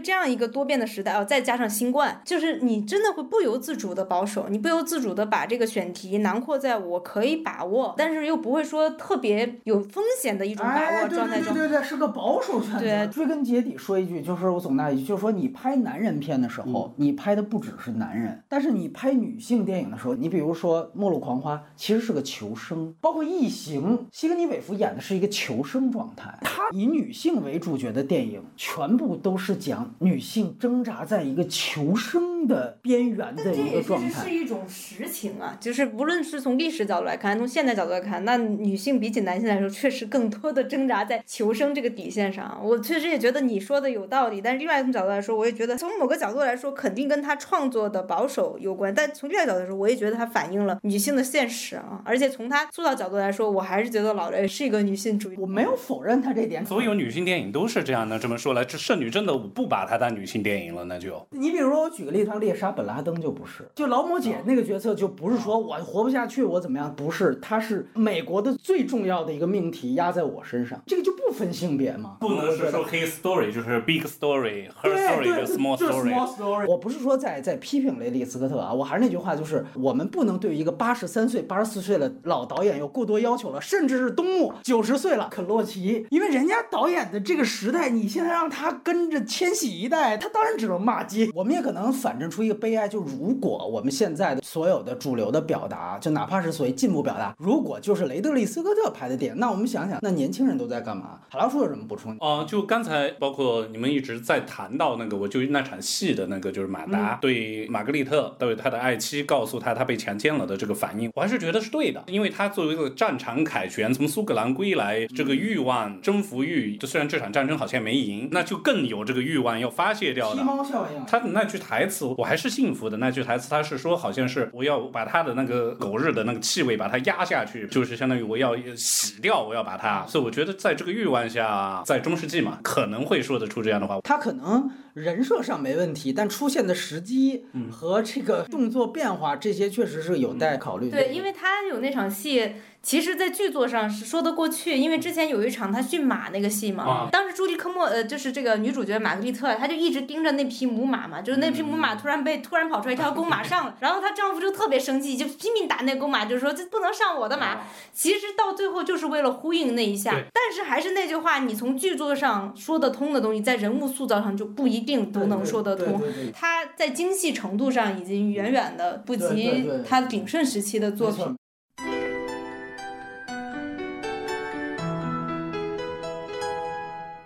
这样一个多变的时代哦，再加上新冠，就是你真的会不由自主的保守，你不由自主的把这个选题囊括在我可以把握，但是又不会说特别有风险的一种把握状态中。对对对，是个保守选择。对，追根结底说一句，就是我总结一句，就是说你拍男人片的时候，你拍的不只是男人，但是你拍女性电影的时候，你比如说《末路狂花》，其实是个求生，包括《异形》，西格尼韦弗演的是一个求生状态，他以女性为。为主角的电影，全部都是讲女性挣扎在一个求生的边缘的一个状态。是一种实情啊，就是无论是从历史角度来看，从现代角度来看，那女性比起男性来说，确实更多的挣扎在求生这个底线上。我确实也觉得你说的有道理，但是另外一种角度来说，我也觉得从某个角度来说，肯定跟他创作的保守有关。但从另外角度来说，我也觉得他反映了女性的现实啊。而且从他塑造角度来说，我还是觉得老雷是一个女性主义。我没有否认他这点。所有女性电影都是这样的。这么说来，这圣女真的不把她当女性电影了，那就你比如说，我举个例子，像猎杀本拉登就不是，就劳模姐那个角色就不是说我活不下去，我怎么样？不是，她是美国的最重要的一个命题压在我身上，这个就不分性别嘛。不能是说 his story 就是 big story，her story 就 small story。我不是说在在批评雷利斯科特啊，我还是那句话，就是我们不能对一个八十三岁、八十四岁的老导演有过多要求了，甚至是东木九十岁了，肯洛奇，因为人家导演的这个时代，你现在让他跟着千禧一代，他当然只能骂街。我们也可能反证出一个悲哀，就如果我们现在的所有的主流的表达，就哪怕是所谓进步表达，如果就是雷德利斯科特拍的电影，那我们想想，那年轻人都在干嘛？海老鼠有什么补充？哦，就刚才包括你们一直在谈到那个，我就那场戏的那个，就是马达对玛格丽特对他的爱妻告诉他他被强奸了的这个反应，我还是觉得是对的，因为他作为一个战场凯旋，从苏格兰归来，这个欲望征服欲，就虽然这场战争好像没赢，那就更有这个欲望要发泄掉的。皮毛效应。他的那句台词我还是幸福的，那句台词他是说好像是我要把他的那个狗日的那个气味把它压下去，就是相当于我要洗掉，我要把它。所以我觉得在这个欲望下，在中世纪嘛，可能会说得出这样的话。他可能人设上没问题，但出现的时机和这个动作变化这些确实是有待考虑的。对，因为他有那场戏。其实，在剧作上是说得过去，因为之前有一场他驯马那个戏嘛，当时朱莉科莫呃就是这个女主角玛格丽特，她就一直盯着那匹母马嘛，就是那匹母马突然被突然跑出来一条公马上了，然后她丈夫就特别生气，就拼命打那公马，就说这不能上我的马。其实到最后就是为了呼应那一下，但是还是那句话，你从剧作上说得通的东西，在人物塑造上就不一定都能说得通。他在精细程度上已经远远的不及他鼎盛时期的作品。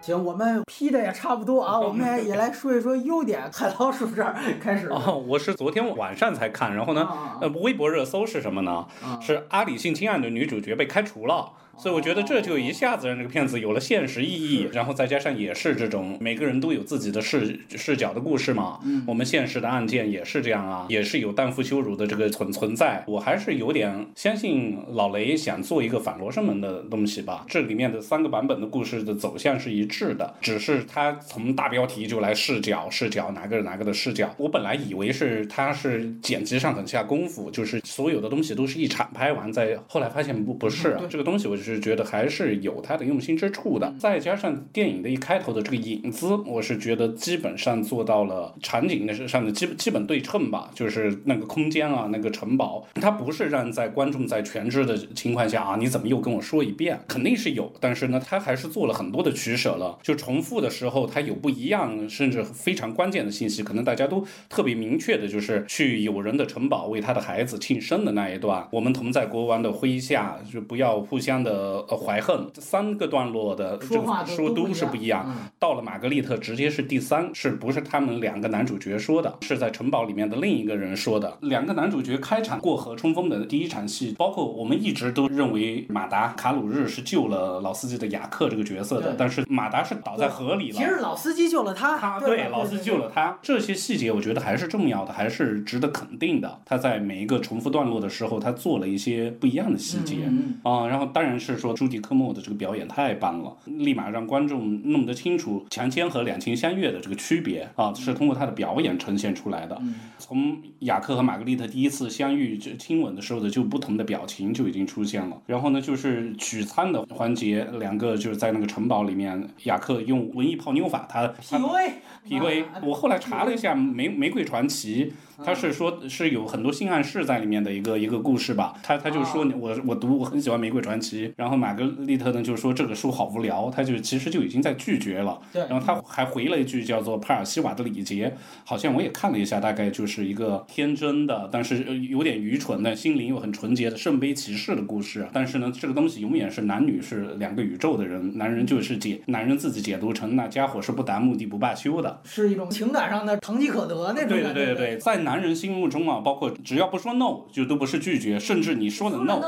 行，我们批的也差不多啊，我们也来说一说优点。海老鼠这儿开始。哦，我是昨天晚上才看，然后呢，呃，微博热搜是什么呢？是阿里性侵案的女主角被开除了。所以我觉得这就一下子让这个片子有了现实意义，然后再加上也是这种每个人都有自己的视视角的故事嘛。嗯，我们现实的案件也是这样啊，也是有荡妇羞辱的这个存存在。我还是有点相信老雷想做一个反罗生门的东西吧。这里面的三个版本的故事的走向是一致的，只是他从大标题就来视角视角哪个哪个的视角。我本来以为是他是剪辑上很下功夫，就是所有的东西都是一场拍完再，后来发现不不是啊，这个东西我就。是觉得还是有他的用心之处的，再加上电影的一开头的这个影子，我是觉得基本上做到了场景的上的基基本对称吧，就是那个空间啊，那个城堡，它不是让在观众在全知的情况下啊，你怎么又跟我说一遍？肯定是有，但是呢，他还是做了很多的取舍了，就重复的时候，他有不一样，甚至非常关键的信息，可能大家都特别明确的，就是去友人的城堡为他的孩子庆生的那一段，我们同在国王的麾下，就不要互相的。呃，怀恨这三个段落的说话说都是不一样。到了玛格丽特，直接是第三，是不是他们两个男主角说的？是在城堡里面的另一个人说的。两个男主角开场过河冲锋的第一场戏，包括我们一直都认为马达卡鲁日是救了老司机的雅克这个角色的，但是马达是倒在河里了。其实老司机救了他，他对老司机救了他。这些细节我觉得还是重要的，还是值得肯定的。他在每一个重复段落的时候，他做了一些不一样的细节啊。然后当然是说。朱迪科莫的这个表演太棒了，立马让观众弄得清楚强奸和两情相悦的这个区别啊，是通过他的表演呈现出来的。从雅克和玛格丽特第一次相遇就亲吻的时候的就不同的表情就已经出现了。然后呢，就是取餐的环节，两个就是在那个城堡里面，雅克用文艺泡妞法，他 PUA，PUA。我后来查了一下《玫玫瑰传奇》。他是说，是有很多性暗示在里面的一个一个故事吧。他他就说，我我读我很喜欢《玫瑰传奇》，然后玛格丽特呢就说这个书好无聊，他就其实就已经在拒绝了。对然后他还回了一句叫做帕尔西瓦的礼节，好像我也看了一下，大概就是一个天真的，但是呃有点愚蠢的，心灵又很纯洁的圣杯骑士的故事。但是呢，这个东西永远是男女是两个宇宙的人，男人就是解，男人自己解读成那家伙是不达目的不罢休的。是一种情感上的堂吉诃德那种对感觉。对对对对，在男人心目中啊，包括只要不说 no，就都不是拒绝，甚至你说的 no。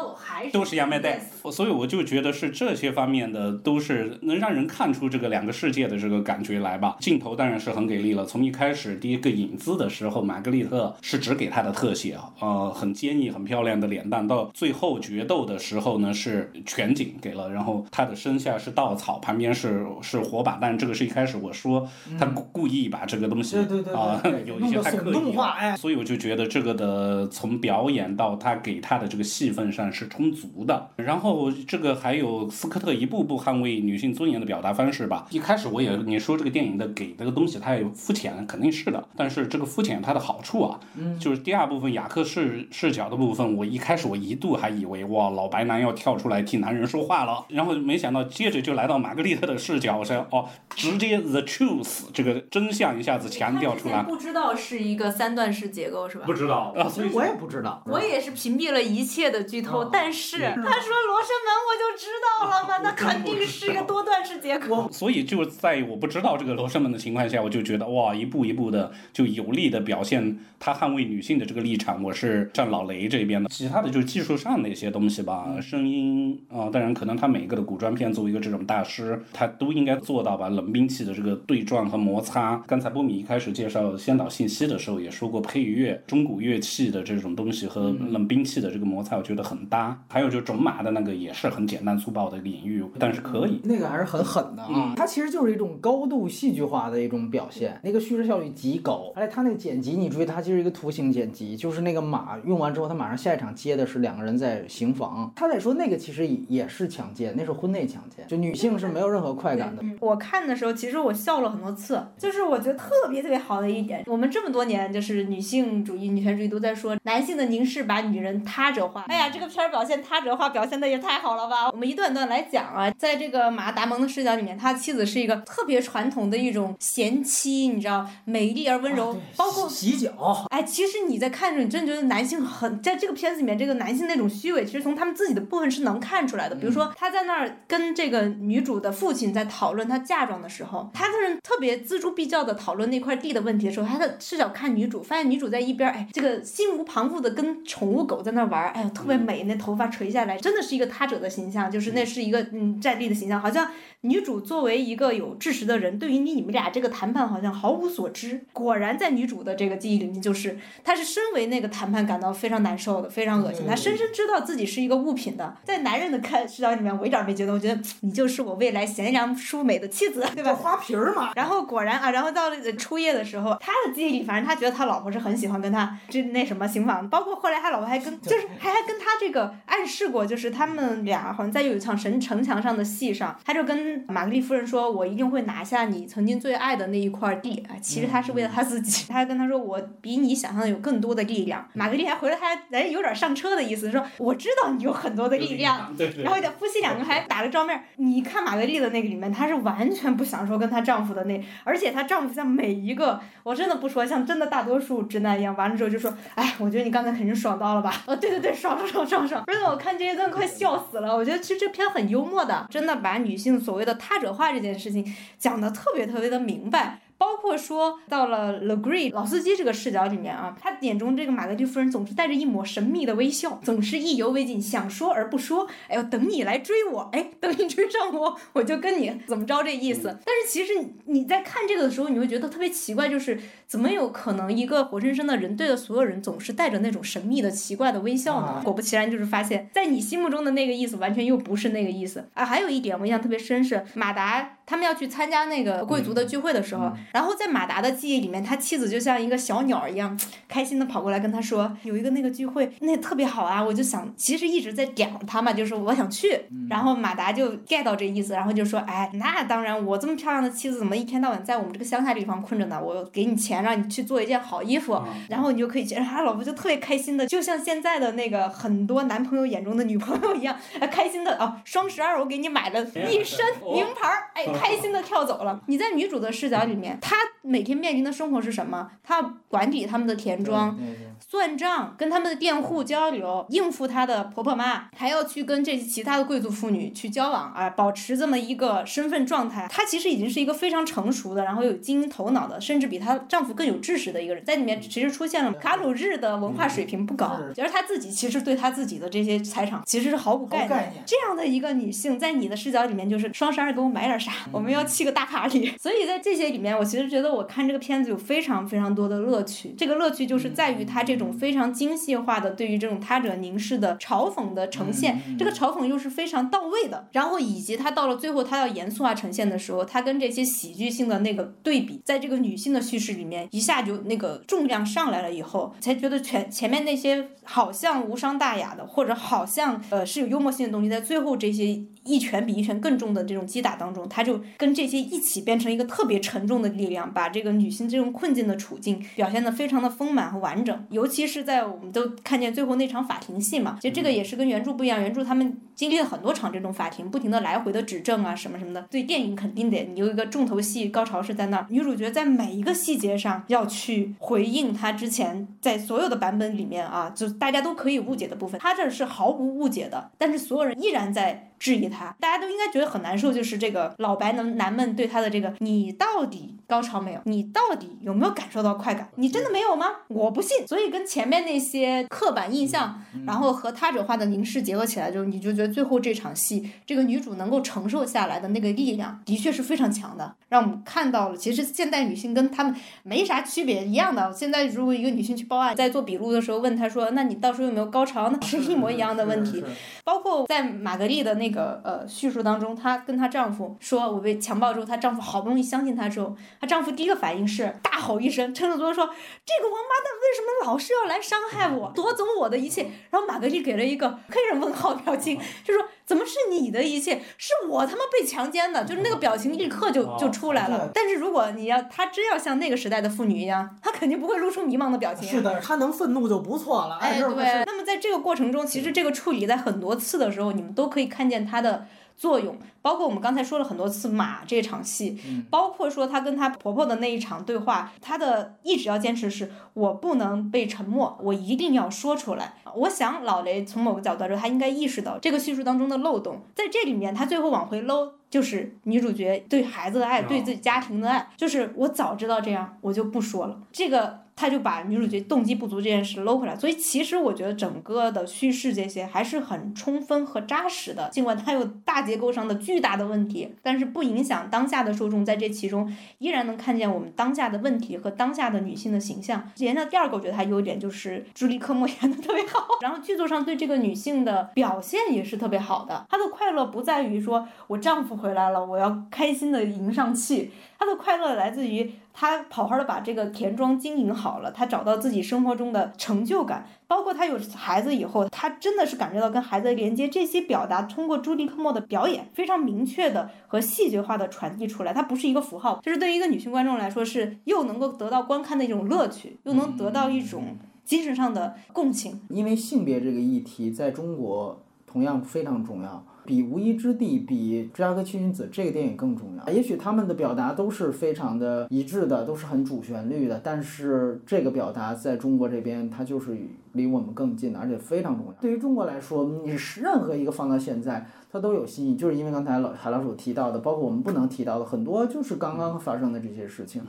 都是亚麦代 yes，所以我就觉得是这些方面的都是能让人看出这个两个世界的这个感觉来吧。镜头当然是很给力了，从一开始第一个影子的时候，玛格丽特是只给她的特写，呃，很坚毅、很漂亮的脸蛋，到最后决斗的时候呢是全景给了，然后她的身下是稻草，旁边是是火把但，这个是一开始我说他故故意把这个东西啊有一些太刻意哎所以我就觉得这个的从表演到他给他的这个戏份上是充足的。然后这个还有斯科特一步步捍卫女性尊严的表达方式吧。一开始我也你说这个电影的给这个东西它也肤浅，肯定是的。但是这个肤浅它的好处啊，就是第二部分雅克视视角的部分，我一开始我一度还以为哇老白男要跳出来替男人说话了，然后没想到接着就来到玛格丽特的视角，我说哦直接 the truth 这个真相一下子强调出来。不知道是一个三段式结构是吧？不知道啊，所以其实我也不知道。我也是屏蔽了一切的剧透，哦但是他说罗生门我就知道了嘛，那肯定是一个多段式结构。所以就在我不知道这个罗生门的情况下，我就觉得哇，一步一步的就有力的表现他捍卫女性的这个立场，我是站老雷这边的。其他的就是技术上的一些东西吧，声音啊、当然可能他每一个的古装片作为一个这种大师，他都应该做到吧，冷兵器的这个对撞和摩擦。刚才波米一开始介绍先导信息的时候也说过，配乐中古乐器的这种东西和冷兵器的这个摩擦，我觉得很搭。还有就种马的那个也是很简单粗暴的一个隐喻，但是可以。那个还是很狠的啊！嗯它其实就是一种高度戏剧化的一种表现，那个叙事效率极高。而且它那个剪辑，你注意，它其实一个图形剪辑，就是那个马用完之后，它马上下一场接的是两个人在行房。他在说那个其实也也是强奸，那是婚内强奸，就女性是没有任何快感的。嗯我看的时候，其实我笑了很多次，就是我觉得特别特别好的一点，我们这么多年就是女性主义、女权主义都在说男性的凝视把女人他者化。哎呀，这个片儿表现他者化表现的也太好了吧！我们一段段来讲啊，在这个马达蒙的视角里面，他妻子是一个特别传统的一种贤妻，你知道，美丽而温柔，啊包括洗洗脚，哎，其实你在看着，你真觉得男性很在这个片子里面，这个男性那种虚伪，其实从他们自己的部分是能看出来的。比如说，他在那儿跟这个女主的父亲在讨论他嫁妆的时候，他在那特别锱铢必较的讨论那块地的问题的时候，他的视角看女主，发现女主在一边，哎，这个心无旁骛的跟宠物狗在那玩儿，哎呦，特别美，那头发垂下来，真的是一个他者的形象，就是那是一个嗯站立的形象，好像女主作为一个有知识的人，对于你你们俩这个谈判好像毫无所知。果然，在女主的这个记忆里面，就是她是身为那个谈判感到非常难受的，非常恶心。她深深知道自己是一个物品的。在男人的看视角里面，我一点没觉得，我觉得你就是我未来贤良淑美的妻子，对吧？花瓶嘛。然后果然啊，然后到了初夜的时候，他的记忆里，反正他觉得他老婆是很喜欢跟他这那什么行房，包括后来他老婆还跟就是还还跟他这个暗示过，就是他们俩好像在有一场城城墙上的戏上，他就跟玛格丽夫人说：“我一定会拿下你曾经最爱的那一块地。”啊，其实他是为了他自己，他还跟他说：“我比你想象的有更多的力量。”玛格丽还回了他，哎，有点上车的意思，说：“我知道你有很多的力量。”对对然后夫妻两个还打了照面。你看玛格丽的那个里面，她是完全不享受跟她丈夫的那，而且她丈夫像每一个，我真的不说，像真的大多数直男一样，完了之后就说，哎，我觉得你刚才肯定爽到了吧？哦，对对对，爽爽爽爽爽！真的，我看这一段快笑死了。我觉得其实这篇很幽默的，真的把女性所谓的他者化这件事情讲的特别特别的明白。包括说到了 Legree 老司机这个视角里面啊，他眼中这个玛格丽夫人总是带着一抹神秘的微笑，总是意犹未尽，想说而不说。哎呦，等你来追我，哎，等你追上我，我就跟你怎么着这意思。但是其实你你在看这个的时候，你会觉得特别奇怪，就是怎么有可能一个活生生的人对着所有人总是带着那种神秘的、奇怪的微笑呢？啊果不其然，就是发现，在你心目中的那个意思，完全又不是那个意思啊。还有一点我印象特别深是马达他们要去参加那个贵族的聚会的时候，然后在马达的记忆里面，他妻子就像一个小鸟一样，开心的跑过来跟他说，有一个那个聚会，那特别好啊，我就想，其实一直在点他嘛，就是我想去。然后马达就 get 到这意思，然后就说，哎，那当然，我这么漂亮的妻子，怎么一天到晚在我们这个乡下地方困着呢？我给你钱，让你去做一件好衣服，然后你就可以去。他老婆就特别开心的，就像现在的那个很多男朋友眼中的女朋友一样，开心的哦，双十二我给你买了一身名牌儿，哎，开心的跳走了。你在女主的视角里面，她每天面临的生活是什么？她管理他们的田庄。算账，跟他们的佃户交流，应付她的婆婆妈，还要去跟这些其他的贵族妇女去交往啊，保持这么一个身份状态。她其实已经是一个非常成熟的，然后有经营头脑的，甚至比她丈夫更有知识的一个人。在里面其实出现了卡鲁日的文化水平不高，觉得她自己其实对她自己的这些财产其实是毫无概念。这样的一个女性，在你的视角里面就是双十二给我买点啥，我们要去个大 party。所以在这些里面，我其实觉得我看这个片子有非常非常多的乐趣。这个乐趣就是在于她这种非常精。精细化的对于这种他者凝视的嘲讽的呈现，这个嘲讽又是非常到位的。然后以及他到了最后，他要严肃化呈现的时候，他跟这些喜剧性的那个对比，在这个女性的叙事里面，一下就那个重量上来了以后，才觉得全前面那些好像无伤大雅的，或者好像呃是有幽默性的东西，在最后这些一拳比一拳更重的这种击打当中，他就跟这些一起变成一个特别沉重的力量，把这个女性这种困境的处境表现得非常的丰满和完整，尤其是在。我们都看见最后那场法庭戏嘛，其实这个也是跟原著不一样。原著他们经历了很多场这种法庭，不停的来回的指证啊什么什么的。对电影肯定得你有一个重头戏，高潮是在那儿，女主角在每一个细节上要去回应她之前在所有的版本里面啊，就大家都可以误解的部分，她这是毫无误解的，但是所有人依然在。质疑他，大家都应该觉得很难受，就是这个老白男男们对他的这个，你到底高潮没有？你到底有没有感受到快感？你真的没有吗？我不信。所以跟前面那些刻板印象，然后和他者化的凝视结合起来，就是你就觉得最后这场戏，这个女主能够承受下来的那个力量，的确是非常强的，让我们看到了，其实现代女性跟他们没啥区别，一样的。现在如果一个女性去报案，在做笔录的时候问她说，那你到时候有没有高潮？那是一模一样的问题。包括在玛格丽的那。个呃叙述当中，她跟她丈夫说：“我被强暴之后，她丈夫好不容易相信她之后，她丈夫第一个反应是大吼一声，趁着作说：这个王八蛋为什么老是要来伤害我，夺走我的一切？然后玛格丽给了一个黑人问号表情，就说。”怎么是你的一切？是我他妈被强奸的，就是那个表情立刻就就出来了。但是如果你要他真要像那个时代的妇女一样，他肯定不会露出迷茫的表情。是的，他能愤怒就不错了。哎，对。那么在这个过程中，其实这个处理在很多次的时候，你们都可以看见他的。作用包括我们刚才说了很多次马这场戏，包括说她跟她婆婆的那一场对话，她的一直要坚持是我不能被沉默，我一定要说出来。我想老雷从某个角度来说，他应该意识到这个叙述当中的漏洞，在这里面他最后往回搂，就是女主角对孩子的爱，对自己家庭的爱，就是我早知道这样，我就不说了。这个。他就把女主角动机不足这件事搂回来，所以其实我觉得整个的叙事这些还是很充分和扎实的。尽管它有大结构上的巨大的问题，但是不影响当下的受众在这其中依然能看见我们当下的问题和当下的女性的形象。演的第二个我觉得它优点就是朱莉科莫演的特别好，然后剧作上对这个女性的表现也是特别好的。她的快乐不在于说我丈夫回来了，我要开心的迎上去。她的快乐来自于他好好的把这个田庄经营好了，他找到自己生活中的成就感，包括他有孩子以后，他真的是感觉到跟孩子的连接，这些表达通过朱迪科莫的表演非常明确的和细节化的传递出来，它不是一个符号，就是对于一个女性观众来说是又能够得到观看的一种乐趣，又能得到一种精神上的共情。因为性别这个议题在中国同样非常重要。比《无依之地》比《芝加哥七君子》这个电影更重要。也许他们的表达都是非常的一致的，都是很主旋律的，但是这个表达在中国这边，它就是离我们更近的，而且非常重要。对于中国来说，你是任何一个放到现在。它都有新意，就是因为刚才老海老鼠提到的，包括我们不能提到的很多，就是刚刚发生的这些事情。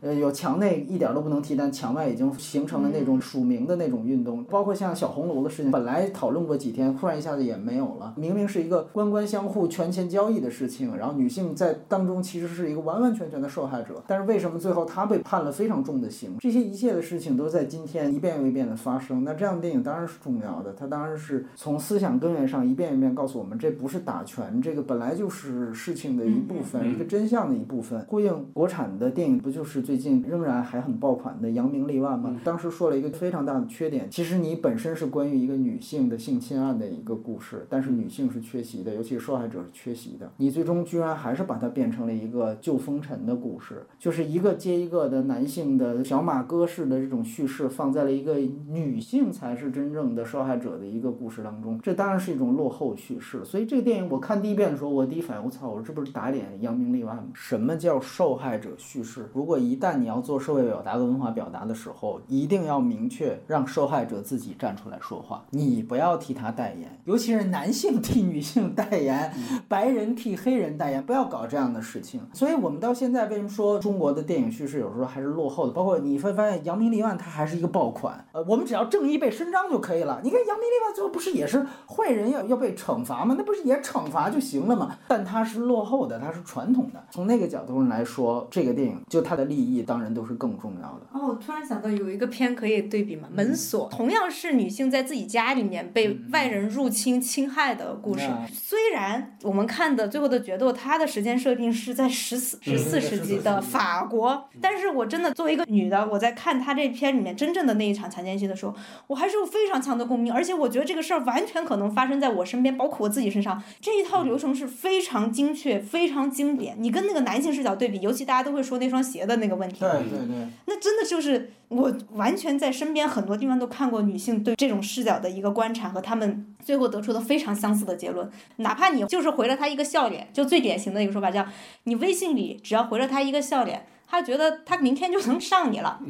呃，有墙内一点都不能提，但墙外已经形成了那种署名的那种运动。包括像小红楼的事情，本来讨论过几天，突然一下子也没有了。明明是一个个官官相护、权钱交易的事情，然后女性在当中其实是一个完完全全的受害者。但是为什么最后她被判了非常重的刑？这些一切的事情都在今天一遍又一遍的发生。那这样的电影当然是重要的，它当然是从思想根源上一遍一遍告诉我们，这不是打拳，这个本来就是事情的一部分，一个真相的一部分。呼应国产的电影，不就是最近仍然还很爆款的《扬名立万》吗？当时说了一个非常大的缺点，其实你本身是关于一个女性的性侵案的一个故事，但是女性是缺席的，尤其是受害者是缺席的。你最终居然还是把它变成了一个旧风尘的故事，就是一个接一个的男性的小马哥式的这种叙事，放在了一个女性才是真正的受害者的一个故事当中，这当然是一种落后叙事。所以这个电影我看第一遍的时候，我第一反应，我操，我这不是打脸扬名立万吗？什么叫受害者叙事？如果一旦你要做社会表达和文化表达的时候，一定要明确让受害者自己站出来说话，你不要替他代言，尤其是男性替女性代言，白人替黑人代言，不要搞这样的事情。所以我们到现在为什么说中国的电影叙事有时候还是落后的？包括你会发现扬名立万，它还是一个爆款。呃，我们只要正义被伸张就可以了。你看扬名立万最后不是也是坏人要要被惩罚吗？那不是也惩罚就行了吗？但它是落后的，它是传统的。从那个角度上来说，这个电影就它的利益当然都是更重要的。哦，我突然想到有一个片可以对比嘛，《门锁》同样是女性在自己家里面被外人入侵侵害的故事。虽然我们看的最后的决斗，它的时间设定是在十四十四世纪的法国，但是我真的作为一个女的，我在看她这片里面真正的那一场强奸戏的时候，我还是有非常强的共鸣，而且我觉得这个事儿完全可能发生在我身边，包括我自己身上。这一套流程是非常精确、非常经典。你跟那个男性视角对比，尤其大家都会说那双鞋的那个问题，对对对，那真的就是我完全在身边很多地方都看过女性对这种视角的一个观察和他们最后得出的非常相似的结论。哪怕你就是回了他一个笑脸，就最典型的一个说法叫你微信里只要回了他一个笑脸，他觉得他明天就能上你了。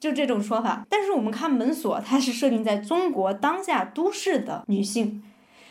就这种说法，但是我们看门锁，它是设定在中国当下都市的女性，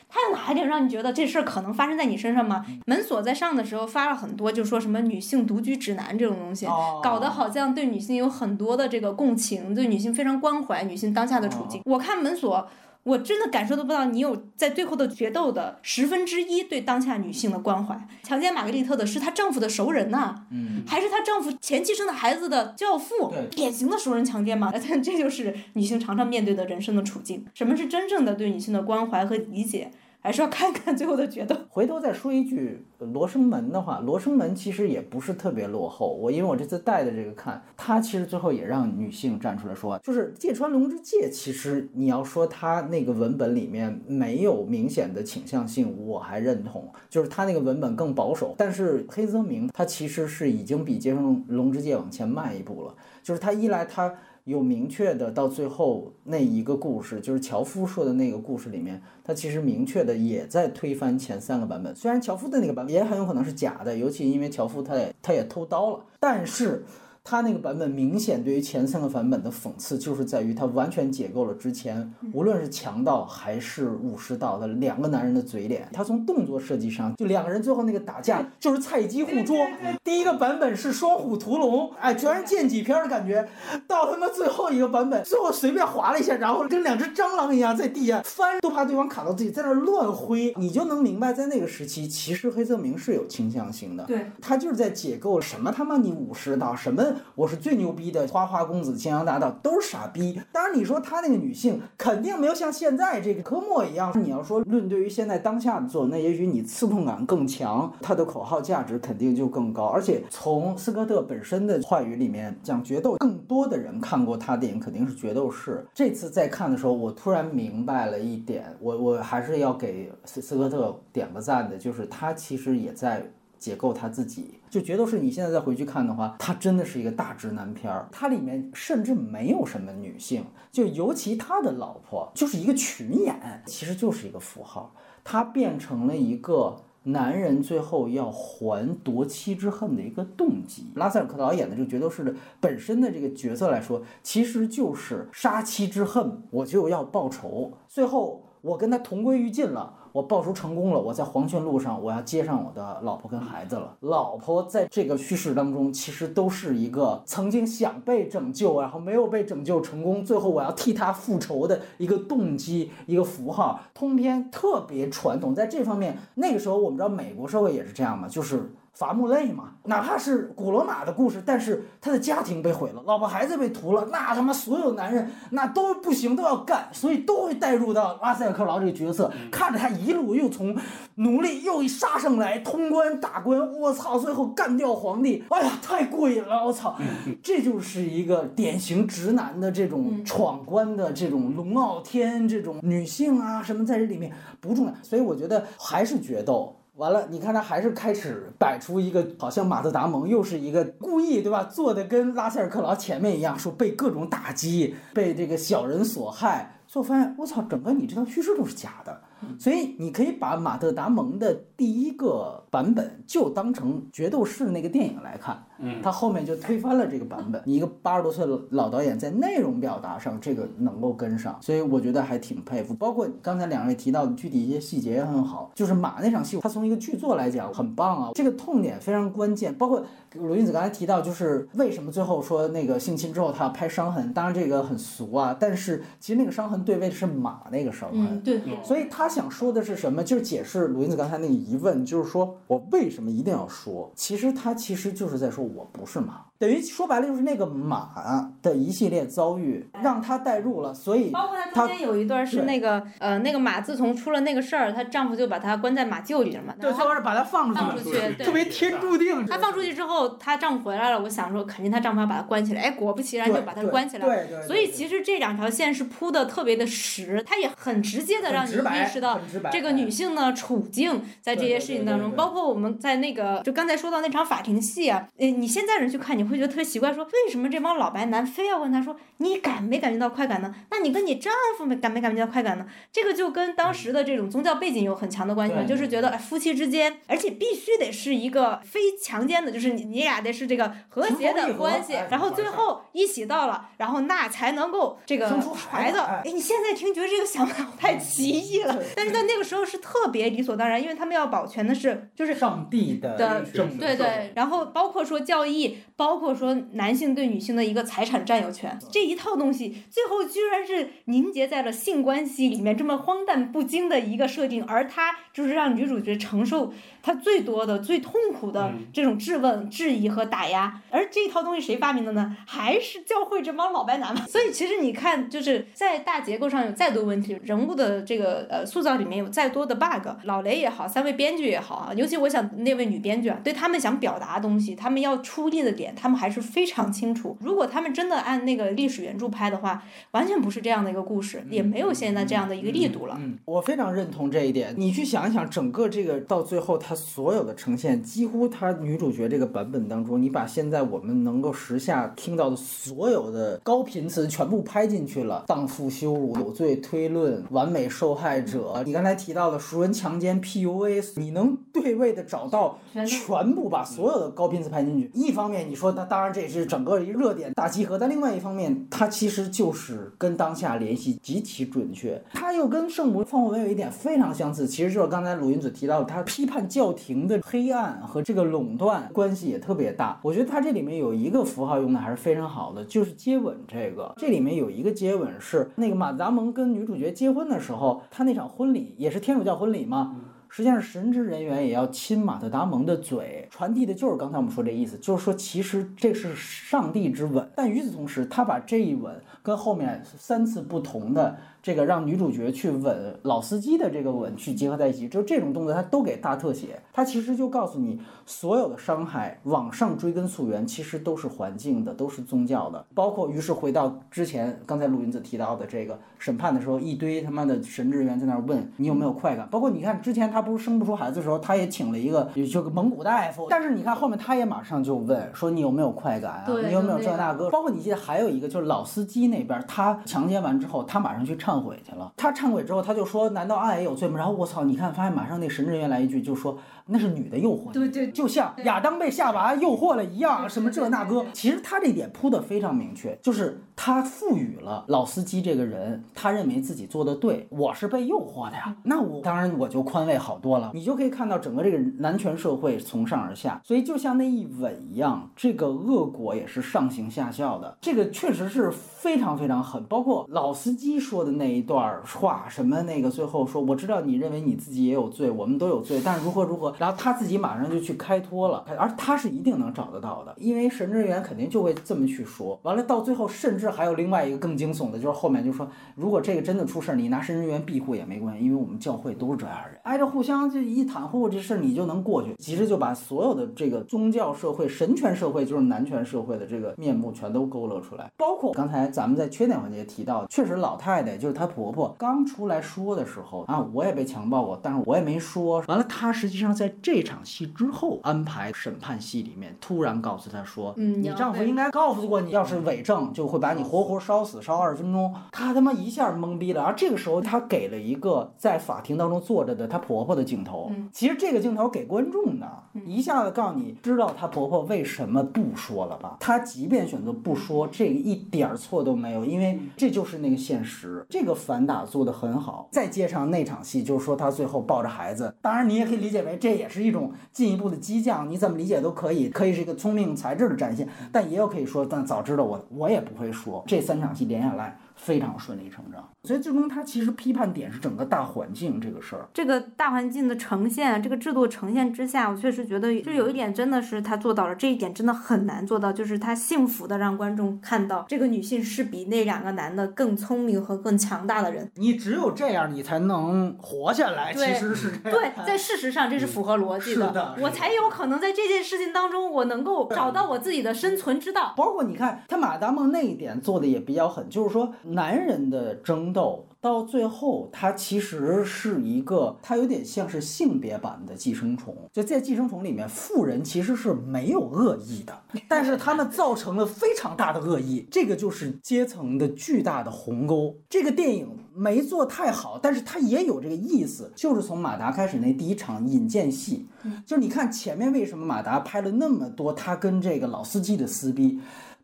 它有哪一点让你觉得这事儿可能发生在你身上吗？门锁在上的时候发了很多，就说什么女性独居指南这种东西，搞得好像对女性有很多的这个共情，对女性非常关怀女性当下的处境。我看门锁。我真的感受都不到你有在最后的决斗的十分之一对当下女性的关怀。强奸玛格丽特的是她丈夫的熟人呐，嗯，还是她丈夫前妻生的孩子的教父，对典型的熟人强奸嘛。但这就是女性常常面对的人生的处境。什么是真正的对女性的关怀和理解？还是要看看最后的决斗。回头再说一句《罗生门》的话，《罗生门》其实也不是特别落后。我因为我这次带的这个看，它其实最后也让女性站出来说，就是芥川龙之介。其实你要说他那个文本里面没有明显的倾向性，我还认同，就是他那个文本更保守。但是黑泽明他其实是已经比芥川龙之介往前迈一步了，就是他一来他。有明确的，到最后那一个故事，就是樵夫说的那个故事里面，他其实明确的也在推翻前三个版本。虽然樵夫的那个版本也很有可能是假的，尤其因为樵夫他也他也偷刀了，但是。他那个版本明显对于前三个版本的讽刺，就是在于他完全解构了之前无论是强盗还是武士道的两个男人的嘴脸。他从动作设计上，就两个人最后那个打架就是菜鸡互啄。第一个版本是双虎屠龙，哎，全是剑戟片的感觉。到他妈最后一个版本，最后随便划了一下，然后跟两只蟑螂一样在地下翻，都怕对方卡到自己，在那乱挥。你就能明白，在那个时期，其实黑泽明是有倾向性的。对，他就是在解构什么他妈你武士道什么。我是最牛逼的花花公子，青阳大道都是傻逼。当然，你说他那个女性肯定没有像现在这个科莫一样。你要说论对于现在当下的作那也许你刺痛感更强，他的口号价值肯定就更高。而且从斯科特本身的话语里面讲决斗，更多的人看过他电影肯定是决斗士。这次在看的时候，我突然明白了一点，我我还是要给斯斯科特点个赞的，就是他其实也在。解构他自己，就决斗士，你现在再回去看的话，它真的是一个大直男片儿。它里面甚至没有什么女性，就尤其他的老婆就是一个群演，其实就是一个符号。他变成了一个男人最后要还夺妻之恨的一个动机。拉塞尔·克导演的这个决斗士的本身的这个角色来说，其实就是杀妻之恨，我就要报仇。最后。我跟他同归于尽了，我报仇成功了，我在黄泉路上我要接上我的老婆跟孩子了。老婆在这个叙事当中，其实都是一个曾经想被拯救，然后没有被拯救成功，最后我要替他复仇的一个动机，一个符号。通篇特别传统，在这方面，那个时候我们知道美国社会也是这样嘛，就是。伐木累嘛，哪怕是古罗马的故事，但是他的家庭被毁了，老婆孩子被屠了，那他妈所有男人那都不行，都要干，所以都会带入到拉塞尔克劳这个角色，看着他一路又从奴隶又一杀上来，通关打关，我操，最后干掉皇帝，哎呀，太过瘾了，我操，这就是一个典型直男的这种闯关的这种龙傲天，这种女性啊什么在这里面不重要，所以我觉得还是决斗。完了，你看他还是开始摆出一个好像马自·达蒙又是一个故意对吧，做的跟拉塞尔克劳前面一样，说被各种打击，被这个小人所害，最后发现我操，整个你这套叙事都是假的。所以你可以把马特·达蒙的第一个版本就当成《决斗士》那个电影来看，嗯，他后面就推翻了这个版本。你一个八十多岁的老导演在内容表达上这个能够跟上，所以我觉得还挺佩服。包括刚才两位提到的具体一些细节也很好，就是马那场戏，他从一个剧作来讲很棒啊，这个痛点非常关键。包括鲁云子刚才提到，就是为什么最后说那个性侵之后他要拍伤痕，当然这个很俗啊，但是其实那个伤痕对位的是马那个伤痕，嗯，对对，所以他想说的是什么？就是解释鲁云子刚才那个疑问，就是说我为什么一定要说？其实他其实就是在说我不是马，等于说白了就是那个马的一系列遭遇让他带入了，所以包括他中间有一段是那个呃那个马自从出了那个事儿，她丈夫就把她关在马厩里了嘛，对，最后是把她放出去了，放出去，对特别天注定。她放出去之后，她丈夫回来了，我想说肯定她丈夫要把她关起来，哎，果不其然就把她关起来了。对对。所以其实这两条线是铺的特别的实，它也很直接的让你意识到这个女性的处境在这些事情当中，包括我们在那个就刚才说到那场法庭戏啊，呃，你现在人去看你会觉得特别奇怪，说为什么这帮老白男非要问他说你感没感觉到快感呢？那你跟你丈夫没感没感觉到快感呢？这个就跟当时的这种宗教背景有很强的关系，就是觉得哎夫妻之间，而且必须得是一个非强奸的，就是你你俩得是这个和谐的关系，然后最后一起到了，然后那才能够这个生出孩子。哎，你现在听觉得这个想法太奇异了，但是在那个时候是特别理所当然，因为他们要保全的是就是上帝的的对对，然后包括说教义，包括说男性对女性的一个财产占有权，这一套东西最后居然是凝结在了性关系里面这么荒诞不经的一个设定，而它就是让女主角承受她最多的、最痛苦的这种质问、质疑和打压。而这一套东西谁发明的呢？还是教会这帮老白男嘛。所以其实你看，就是在大结构上有再多问题，人物的这个呃塑造里面有再多的 bug，老雷也好，三位编剧也好啊，尤其我想那位女编剧啊，对他们想表达的东西，他们要出力的点，他们还是非常清楚。如果他们真的按那个历史原著拍的话，完全不是这样的一个故事，也没有现在这样的一个力度了。嗯，我非常认同这一点。你去想一想，整个这个到最后，它所有的呈现，几乎它女主角这个版本当中，你把现在我们能够时下听到的所有的高频词全部拍进去了，荡妇羞辱、有罪推论、完美受害者，你刚才提到的熟人强奸、PUA，你能对位的找到 全部把所有的高频词拍进去。一方面，你说那当然这也是整个一热点大集合，但另外一方面，它其实就是跟当下联系极其准确。它又跟圣母放火文有一点非常相似，其实就是刚才鲁云子提到的，他批判教廷的黑暗和这个垄断关系也特别大。我觉得它这里面有一个符号用的还是非常好的，就是接吻这个。这里面有一个接吻是那个马达蒙跟女主角结婚的时候，他那场婚礼也是天主教婚礼嘛。实际上，神职人员也要亲马特达蒙的嘴，传递的就是刚才我们说这意思，就是说其实这是上帝之吻。但与此同时，他把这一吻跟后面三次不同的这个让女主角去吻老司机的这个吻去结合在一起，就这种动作他都给大特写。他其实就告诉你，所有的伤害往上追根溯源，其实都是环境的，都是宗教的。包括于是回到之前刚才陆云子提到的这个审判的时候，一堆他妈的神职人员在那问你有没有快感，包括你看之前他。他不是生不出孩子的时候，他也请了一个就个蒙古大夫，但是你看后面他也马上就问说你有没有快感啊？你有没有这那个？包括你记得还有一个就是老司机那边，他强奸完之后，他马上去忏悔去了。他忏悔之后，他就说难道爱也有罪吗？然后我操，你看发现马上那神职人员来一句就说那是女的诱惑。对对就像亚当被夏娃诱惑了一样，什么这那个。其实他这点铺的非常明确，就是他赋予了老司机这个人，他认为自己做的对，我是被诱惑的呀，那我当然我就宽慰好多了。你就可以看到整个这个男权社会从上而下，所以就像那一吻一样，这个恶果也是上行下效的。这个确实是非常非常狠，包括老司机说的那一段话，什么那个最后说，我知道你认为你自己也有罪，我们都有罪，但是如何如何，然后他自己马上就去开脱了，而他是一定能找得到的，因为神职人员肯定就会这么去说。完了到最后，甚至还有另外一个更惊悚的，就是后面就说，如果这个真的出事儿，你拿神职人员庇护也没关系，因为我们教会都是这样的人，挨着互相这一袒护，这事儿你就能过去。其实就把所有的这个宗教社会、神权社会，就是男权社会的这个面目全都勾勒出来。包括刚才咱们在缺点环节提到，确实老太太就是她婆婆刚出来说的时候啊，我也被强暴过，但是我也没说。完了，她实际上在这场戏之后安排审判戏里面，突然告诉她说，嗯你丈夫应该告诉过你，要是伪证就会把你活活烧死，烧二十分钟。她他妈一下懵逼了，而这个时候她给了一个在法庭当中坐着的她婆婆的镜头。嗯其实这个镜头给观众的，一下子告诉你知道她婆婆为什么不说了吧？她即便选择不说，这个一点儿错都没有，因为这就是那个现实。这个反打做得很好。再接上那场戏，就是说她最后抱着孩子，当然你也可以理解为这这也是一种进一步的激将，你怎么理解都可以，可以是一个聪明才智的展现，但也有可以说，但早知道我我也不会说。这三场戏连下来非常顺理成章，所以最终他其实批判点是整个大环境这个事儿。这个大环境的呈现，这个制度呈现之下，我确实觉得就有一点真的是他做到了，这一点真的很难做到，就是他幸福的让观众看到这个女性是比那两个男的更聪明和更强大的人。你只有这样，你才能活下来。其实是这样。对，在事实上这是符合逻辑是的是的我才有可能在这件事情当中，我能够找到我自己的生存之道。包括你看他马达梦那一点做的也比较狠，就是说男人的争斗到最后，它其实是一个，它有点像是性别版的寄生虫。就在寄生虫里面，富人其实是没有恶意的，但是他们造成了非常大的恶意，这个就是阶层的巨大的鸿沟。这个电影没做太好，但是它也有这个意思，就是从马达开始那第一场引荐戏，就是你看前面为什么马达拍了那么多他跟这个老司机的撕逼。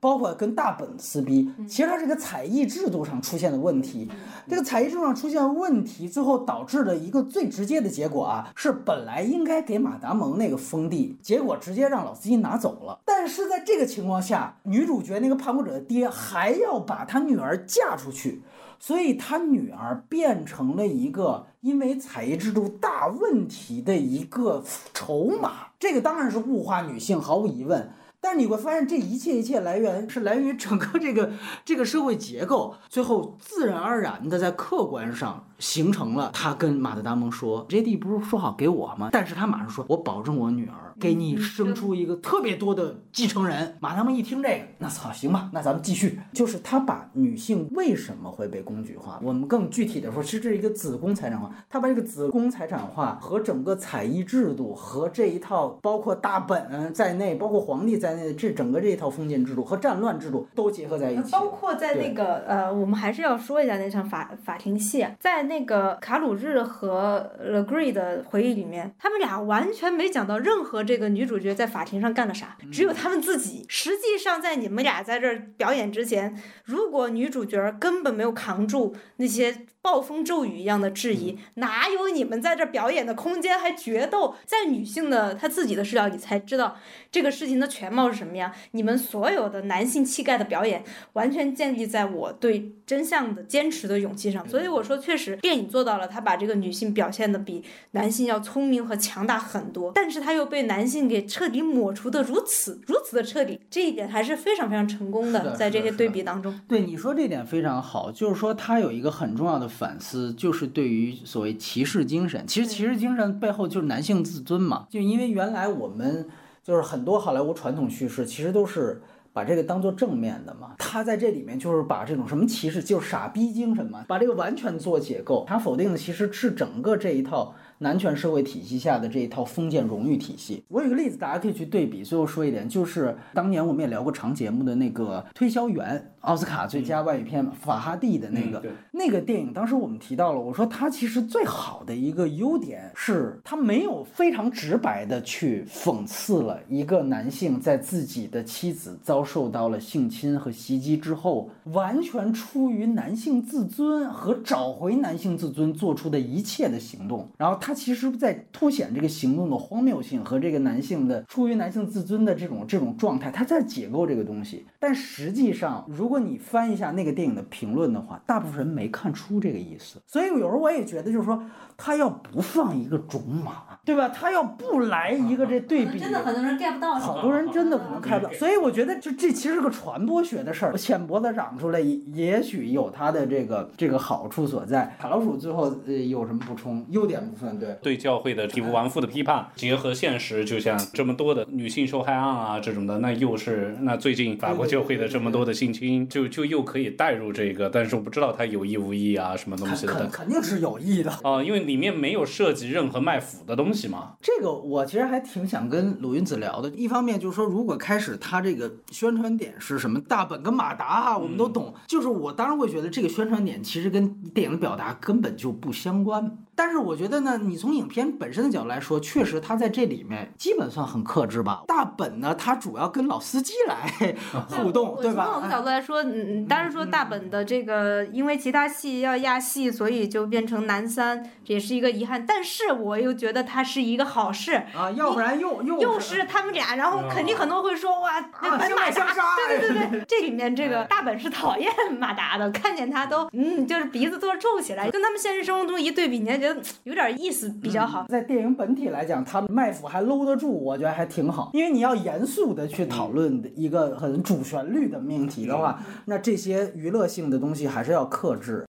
包括跟大本撕逼，其实它这个采艺制度上出现的问题。这个采艺制度上出现问题，最后导致的一个最直接的结果啊，是本来应该给马达蒙那个封地，结果直接让老司机拿走了。但是在这个情况下，女主角那个叛国者的爹还要把他女儿嫁出去。所以他女儿变成了一个因为采艺制度大问题的一个筹码，这个当然是物化女性，毫无疑问。但是你会发现，这一切一切来源是来源于整个这个这个社会结构，最后自然而然的在客观上形成了。他跟马特达蒙说：“：“J.D. 不是说好给我吗？”但是他马上说：“我保证我女儿给你生出一个特别多的继承人。”马特达蒙一听这个，那操，行吧，那咱们继续。就是他把女性为什么会被工具化，我们更具体的说，其实这是一个子宫财产化。他把这个子宫财产化和整个采邑制度和这一套，包括大本在内，包括皇帝在内的这整个这一套封建制度和战乱制度都结合在一起。包括在那个呃，我们还是要说一下那场法法庭戏啊，在那个卡鲁日和 Legree 的回忆里面，他们俩完全没讲到任何这个女主角在法庭上干了啥，只有他们自己。实际上，在你们俩在这儿表演之前，如果女主角根本没有扛住那些暴风骤雨一样的质疑，哪有你们在这表演的空间？还决斗，在女性的她自己的视角里才知道这个事情的全貌是什么样。你们所有的男性气概的表演，完全建立在我对真相的坚持的勇气上。所以我说，确实电影做到了，他把这个女性表现的比男性要聪明和强大很多，但是他又被男性给彻底抹除的如此如此的彻底，这一点还是非常非常成功的，在这些对比当中。对你说这点非常好，就是说他有一个很重要的反思，就是对于所谓骑士精神。其实骑士精神背后就是男性自尊嘛，就因为原来我们就是很多好莱坞传统叙事其实都是。把这个当做正面的嘛，他在这里面就是把这种什么歧视，就是傻逼精神嘛，把这个完全做解构。他否定的其实是整个这一套男权社会体系下的这一套封建荣誉体系。我有个例子，大家可以去对比。最后说一点，就是当年我们也聊过长节目的那个推销员，奥斯卡最佳外语片法哈蒂的那个、嗯那个电影，当时我们提到了，我说他其实最好的一个优点是，他没有非常直白的去讽刺了一个男性在自己的妻子遭受到了性侵和袭击之后，完全出于男性自尊和找回男性自尊做出的一切的行动。然后他其实在凸显这个行动的荒谬性和这个男性的出于男性自尊的这种这种状态，他在解构这个东西。但实际上，如果你翻一下那个电影的评论的话，大部分人没看出这个意思。所以有时候我也觉得，就是说他要不放一个种马，对吧？他要不来一个这对比，真的很多人 get 不到。好多人真的可能看不到，所以我觉得就这其实是个传播学的事儿，浅薄的嚷出来，也也许有它的这个这个好处所在。卡老鼠最后呃有什么补充？优点部分对。对教会的体无完肤的批判，结合现实，就像这么多的女性受害案啊这种的，那又是那最近法国教会的这么多的性侵，就就又可以带入这个，但是我不知道它有意无意啊，什么东西的肯肯定是有意的。啊、因为里面没有涉及任何卖腐的东西嘛。这个我其实还挺想跟鲁云子聊的。一方面就是说，如果开始他这个宣传点是什么大本跟马达啊，我们都懂。就是我当然会觉得这个宣传点其实跟电影的表达根本就不相关。但是我觉得呢，你从影片本身的角度来说，确实他在这里面基本算很克制吧。大本呢，他主要跟老司机来 互动，对吧？从某个角度来说，嗯，嗯当然说大本的这个，因为其他戏要压戏，所以就变成男三，这也是一个遗憾。但是我又觉得他是一个好事，啊，要不然又又又是他们俩，然后肯定很多人会说哇，那啊，本马达。相杀，对对对 对。这里面这个大本是讨厌马达的，看见他都嗯，就是鼻子都要皱起来，跟他们现实生活中一对比，你还觉得有点意思，比较好。在电影本体来讲，他卖腐还搂得住，我觉得还挺好。因为你要严肃的去讨论一个很主旋律的命题的话，那这些娱乐性的东西还是要克制。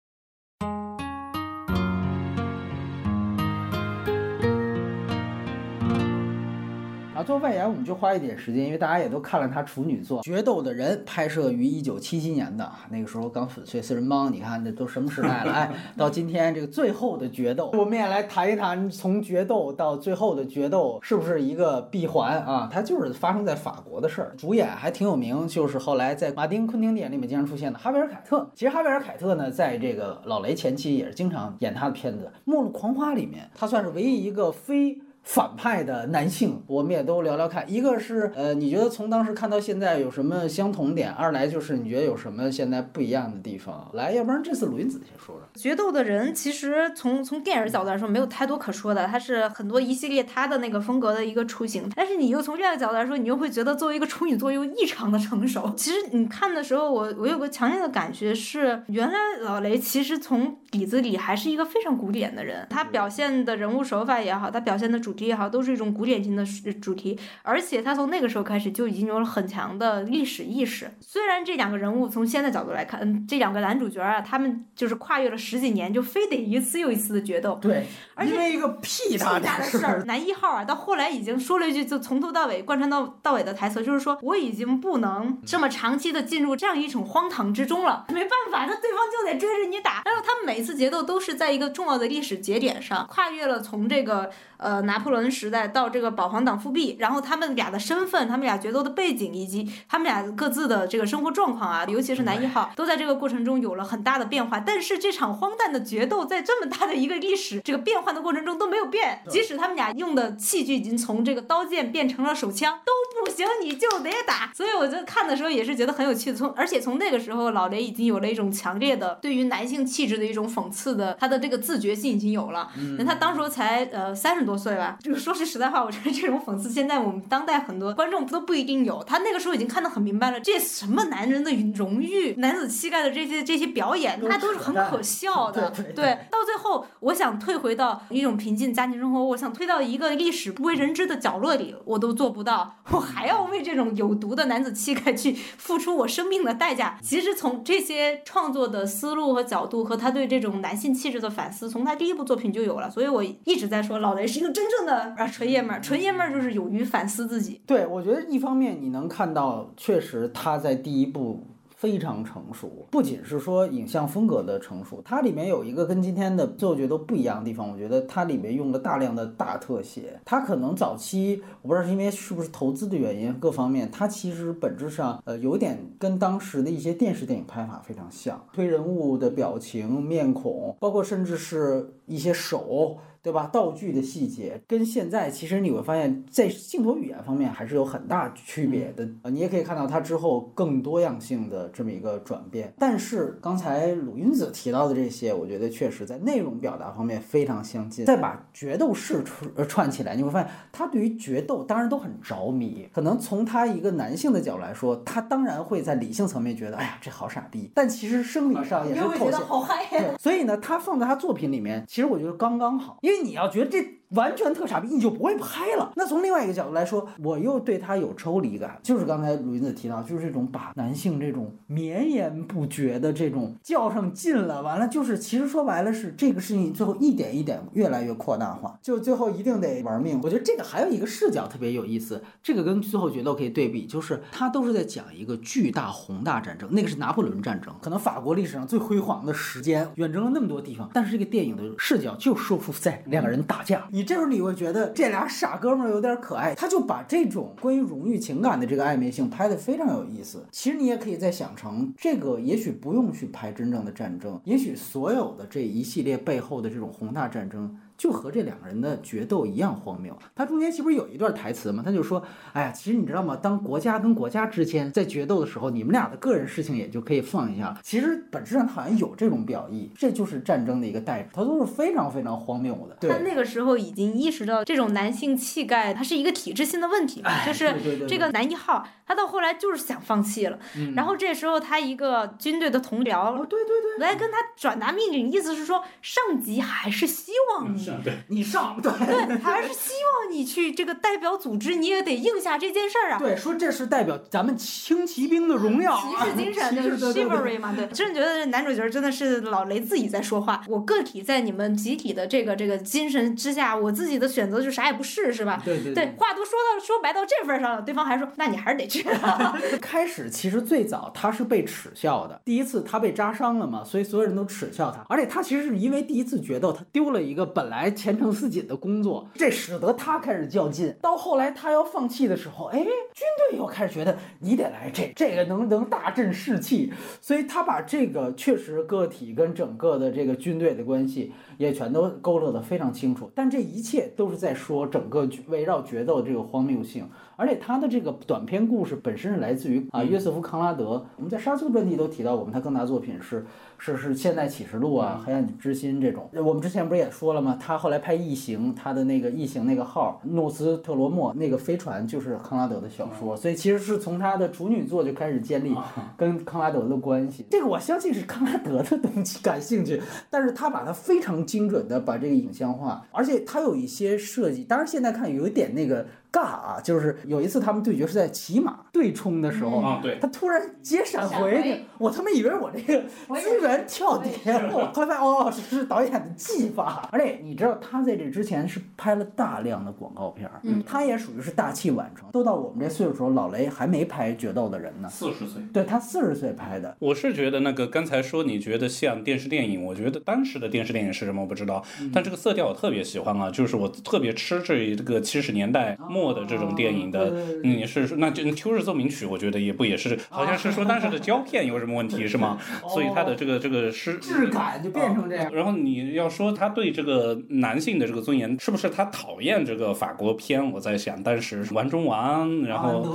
啊，做外延我们就花一点时间，因为大家也都看了他处女作《决斗的人》，拍摄于一九七七年的，那个时候刚粉碎四人帮，你看这都什么时代了？哎，到今天这个最后的决斗，我们也来谈一谈从决斗到最后的决斗是不是一个闭环啊？它就是发生在法国的事儿。主演还挺有名，就是后来在马丁·昆汀电影里面经常出现的哈维尔·凯特。其实哈维尔·凯特呢，在这个老雷前期也是经常演他的片子，《末路狂花》里面，他算是唯一一个非。反派的男性，我们也都聊聊看。一个是，呃，你觉得从当时看到现在有什么相同点？二来就是你觉得有什么现在不一样的地方？来，要不然这次鲁云子先说说。决斗的人其实从从电影角度来说没有太多可说的，它是很多一系列他的那个风格的一个雏形。但是你又从另外一个角度来说，你又会觉得作为一个处女座又异常的成熟。其实你看的时候，我我有个强烈的感觉是，原来老雷其实从底子里还是一个非常古典的人，他表现的人物手法也好，他表现的主题也好，都是一种古典型的主题，而且他从那个时候开始就已经有了很强的历史意识。虽然这两个人物从现在角度来看，嗯，这两个男主角啊，他们就是跨越了十几年，就非得一次又一次的决斗。对，而且因为一个屁大大的事儿，男一号啊，到后来已经说了一句，就从头到尾贯穿到到尾的台词，就是说我已经不能这么长期的进入这样一种荒唐之中了。没办法，那对方就得追着你打。然后他们每次决斗都是在一个重要的历史节点上，跨越了从这个呃拿破仑时代到这个保皇党复辟，然后他们俩的身份、他们俩决斗的背景以及他们俩各自的这个生活状况啊，尤其是男一号，都在这个过程中有了很大的变化。但是这场荒诞的决斗在这么大的一个历史这个变换的过程中都没有变，即使他们俩用的器具已经从这个刀剑变成了手枪，都不行，你就得打。所以我就看的时候也是觉得很有趣的。从而且从那个时候，老雷已经有了一种强烈的对于男性气质的一种讽刺的，他的这个自觉性已经有了。那他当时才呃三十多岁吧，就是说句实在话，我觉得这种讽刺现在我们当代很多观众都不一定有。他那个时候已经看得很明白了，这什么男人的荣誉、男子气概的这些这些表演，他都是很可笑的。对到最后，我想退回到一种平静家庭生活，我想退到一个历史不为人知的角落里，我都做不到，我还要为这种有毒的男子气概去付出我生命的代价。其实从这些创作的思路和角度，和他对这种男性气质的反思，从他第一部作品就有了。所以我一直在说，老雷是一个真正的啊纯爷们儿，纯爷们儿就是勇于反思自己。对，我觉得一方面你能看到，确实他在第一部非常成熟，不仅是说影像风格的成熟，它里面有一个跟今天的最后决都不一样的地方，我觉得它里面用了大量的大特写，它可能早期我不知道是因为是不是投资的原因，各方面它其实本质上呃有点跟当时的一些电视电影拍法非常像，推人物的表情、面孔，包括甚至是一些手。对吧？道具的细节跟现在其实你会发现在镜头语言方面还是有很大区别的。呃，你也可以看到它之后更多样性的这么一个转变。但是刚才鲁云子提到的这些，我觉得确实在内容表达方面非常相近。再把决斗式串串起来，你会发现他对于决斗当然都很着迷。可能从他一个男性的角度来说，他当然会在理性层面觉得，哎呀，这好傻逼。但其实生理上也是透现。好嗨呀！所以呢，他放在他作品里面，其实我觉得刚刚好。因为你要觉得这。完全特傻逼，你就不会拍了。那从另外一个角度来说，我又对他有抽离感，就是刚才鲁云子提到，就是这种把男性这种绵延不绝的这种较上劲了，完了就是其实说白了是这个事情最后一点一点越来越扩大化，就最后一定得玩命。我觉得这个还有一个视角特别有意思，这个跟最后决斗可以对比，就是他都是在讲一个巨大宏大战争，那个是拿破仑战争，可能法国历史上最辉煌的时间，远征了那么多地方，但是这个电影的视角就束缚在两个人打架。这时候你会觉得这俩傻哥们儿有点可爱，他就把这种关于荣誉情感的这个暧昧性拍得非常有意思。其实你也可以再想成，这个也许不用去拍真正的战争，也许所有的这一系列背后的这种宏大战争。就和这两个人的决斗一样荒谬。他中间岂不是有一段台词吗？他就说：“哎呀，其实你知道吗？当国家跟国家之间在决斗的时候，你们俩的个人事情也就可以放一下了。其实本质上他好像有这种表意，这就是战争的一个代指。他都是非常非常荒谬的。他那个时候已经意识到这种男性气概，它是一个体制性的问题，就是这个男一号，他到后来就是想放弃了。然后这时候他一个军队的同僚，对对对，来跟他转达命令，意思是说上级还是希望你。对，你上对对，还是希望你去这个代表组织，你也得应下这件事儿啊。对，说这是代表咱们轻骑兵的荣耀，骑士精神，就是 chivalry 嘛。对，真的觉得这男主角真的是老雷自己在说话。我个体在你们集体的这个这个精神之下，我自己的选择就啥也不是，是吧？对对对。话都说到说白到这份上了，对方还说，那你还是得去。开始其实最早他是被耻笑的，第一次他被扎伤了嘛，所以所有人都耻笑他。而且他其实是因为第一次决斗，他丢了一个本来。来前程似锦的工作，这使得他开始较劲。到后来他要放弃的时候，哎，军队又开始觉得你得来这这个能能大振士气，所以他把这个确实个体跟整个的这个军队的关系也全都勾勒得非常清楚。但这一切都是在说整个围绕决斗这个荒谬性。而且他的这个短篇故事本身是来自于啊约瑟夫康拉德。我们在沙丘专题都提到我们，他更大作品是。是是，现代启示录啊，黑暗之心这种，我们之前不是也说了吗？他后来拍异形，他的那个异形那个号诺斯特罗莫那个飞船就是康拉德的小说，所以其实是从他的处女作就开始建立跟康拉德的关系。这个我相信是康拉德的东西感兴趣，但是他把它非常精准的把这个影像化，而且他有一些设计，当然现在看有一点那个。尬啊！就是有一次他们对决是在骑马对冲的时候，啊，对，他突然接闪回，我他妈以为我这个资源跳碟了，后来发现哦，是导演的技法。而且你知道他在这之前是拍了大量的广告片儿，他也属于是大器晚成。都到我们这岁数时候，老雷还没拍决斗的人呢，四十岁，对他四十岁拍的。我是觉得那个刚才说你觉得像电视电影，我觉得当时的电视电影是什么我不知道，但这个色调我特别喜欢啊，就是我特别吃这这个七十年代。末的这种电影的，你是说那就《秋日奏鸣曲》，我觉得也不也是，好像是说当时的胶片有什么问题是吗？所以他的这个这个是质感就变成这样。然后你要说他对这个男性的这个尊严，是不是他讨厌这个法国片？我在想，但是玩中玩，然后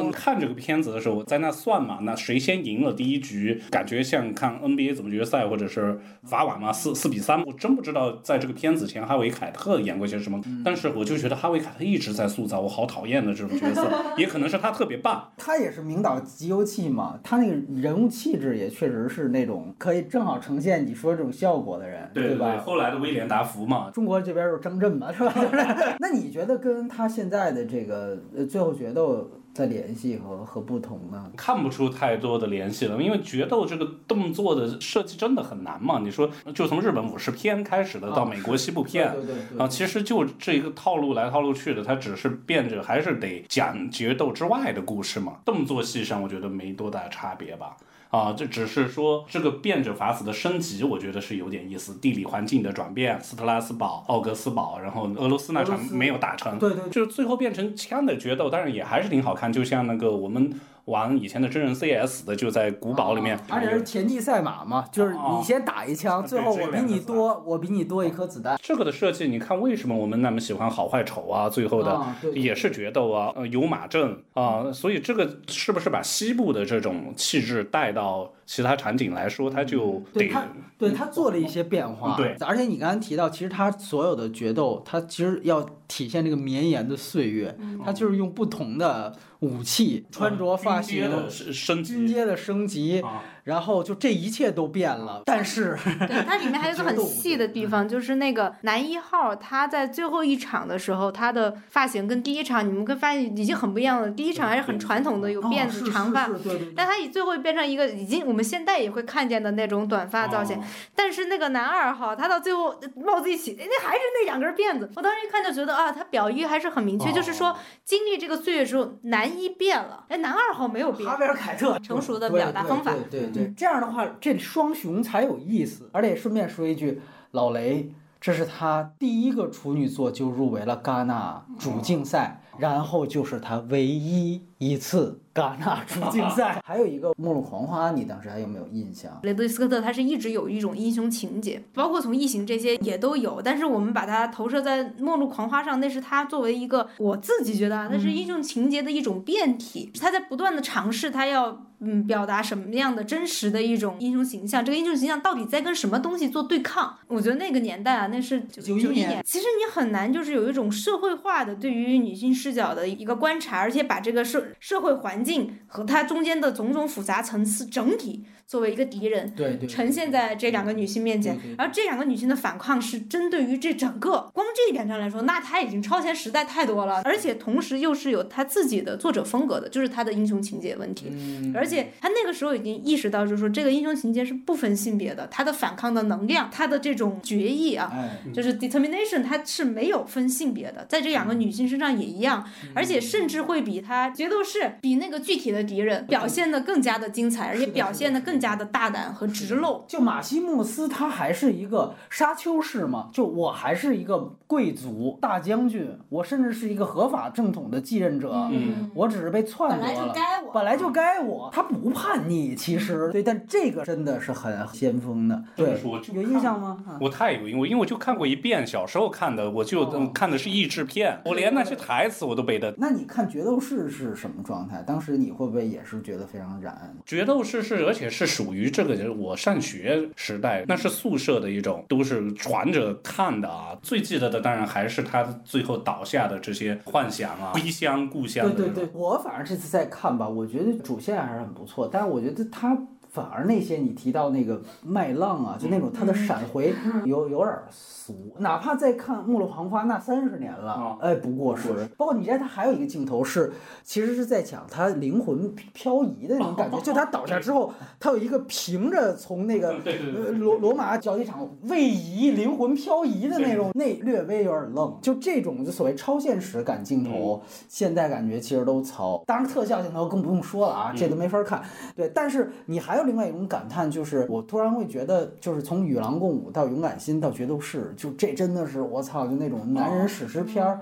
嗯看这个片子的时候，在那算嘛，那谁先赢了第一局，感觉像看 NBA 总决赛或者是法网嘛，四四比三。我真不知道在这个片子前哈维凯特演过些什么，但是我就觉得哈维凯特一直在塑造。我好讨厌的这种角色，也可能是他特别棒。他也是名导集邮器嘛，他那个人物气质也确实是那种可以正好呈现你说这种效果的人，对吧？后来的威廉达福嘛，中国这边是张震嘛，是吧？那你觉得跟他现在的这个呃最后决斗？的联系和和不同呢？看不出太多的联系了，因为决斗这个动作的设计真的很难嘛。你说，就从日本武士片开始的，到美国西部片，啊，其实就这一个套路来套路去的，它只是变着还是得讲决斗之外的故事嘛。动作戏上，我觉得没多大差别吧。啊，这只是说这个变着法子的升级，我觉得是有点意思。地理环境的转变，斯特拉斯堡、奥格斯堡，然后俄罗斯那场没有打成，对对就是最后变成枪的决斗，当然也还是挺好看。就像那个我们玩以前的真人 CS 的，就在古堡里面，而且是田忌赛马嘛，就是你先打一枪，哦最后我比你多，我比你多一颗子弹。这个的设计，你看为什么我们那么喜欢好坏丑啊？最后的也是决斗啊，呃，有马阵啊，所以这个是不是把西部的这种气质带到其他场景来说，它就对他，对他做了一些变化。对，而且你刚才提到，其实他所有的决斗，他其实要体现这个绵延的岁月，他就是用不同的武器、穿着、发型军阶、的升升级军阶的升级，啊，然后就这一切都变了。但是，对，它里面还有一个很细的地方，就是那个男一号他在最后一场的时候，他的发型跟第一场你们会发现已经很不一样了。第一场还是很传统的，有辫子、长发，但他以最后变成一个已经我们现在也会看见的那种短发造型。哦但是那个男二号，他到最后帽子一起，哎那还是那两根辫子。我当时一看就觉得啊，他表意还是很明确，就是说哦经历这个岁月之后，男一变了，哎，男二号没有变哈。维尔凯特成熟的表达方法对对对对，这样的话，这双雄才有意思。而且顺便说一句，老雷，这是他第一个处女作就入围了戛纳主竞赛，然后就是他唯一一次戛纳主竞赛。还有一个《末路狂花》，你当时还有没有印象？雷德利·斯科特他是一直有一种英雄情节，包括从《异形》这些也都有，但是我们把它投射在《末路狂花》上，那是他作为一个我自己觉得啊，那是英雄情节的一种变体，他在不断的尝试，他要嗯表达什么样的真实的一种英雄形象，这个英雄形象到底在跟什么东西做对抗？我觉得那个年代啊，那是九91一年其实你很难就是有一种社会化的对于女性视角的一个观察，而且把这个社社会环境和它中间的种种复杂层次整体作为一个敌人。对对，呈现在这两个女性面前然后这两个女性的反抗是针对于这整个，光这一点上来说，那她已经超前时代太多了，而且同时又是有她自己的作者风格的，就是她的英雄情节问题。嗯，而且她那个时候已经意识到，就是说这个英雄情节是不分性别的，她的反抗的能量，她的这种决议啊，哎，就是 determination，它是没有分性别的，在这两个女性身上也一样，而且甚至会比她决斗士比那个具体的敌人表现的更加的精彩，而且表现的。更加的大胆和直露。就马西莫斯他还是一个沙丘式嘛，就我还是一个贵族大将军，我甚至是一个合法正统的继任者，嗯，我只是被篡本来就夺了。该我，本来就该我，他不叛逆，其实对，但这个真的是很先锋的，对有印象吗？啊我太有印象因为我就看过一遍，小时候看的，我就、哦嗯看的是译制片，我连那些台词我都背的。那你看《决斗士》是什么状态？当时你会不会也是觉得非常燃？决斗士是，而且是属于这个我上学时代，那是宿舍的一种，都是传着看的啊。最记得的当然还是他最后倒下的这些幻想啊，归乡故乡。对对对，我反正这次再看吧，我觉得主线还是很不错，但是我觉得他反而那些你提到那个麦浪啊，就那种它的闪回有有点俗，哪怕再看《末路狂花》那三十年了哦，哎，不过时。包括你在它还有一个镜头是，其实是在讲他灵魂漂移的那种感觉，就他倒下之后，他有一个凭着从那个 罗罗马角力场位移、灵魂漂移的那种，那略微有点愣。就这种就所谓超现实感镜头，现在感觉其实都糙。当然特效镜头更不用说了啊，这都没法看。对，但是你还有另外一种感叹，就是我突然会觉得，就是从与狼共舞到勇敢心到决斗士，就这真的是我操，就那种男人史诗片儿。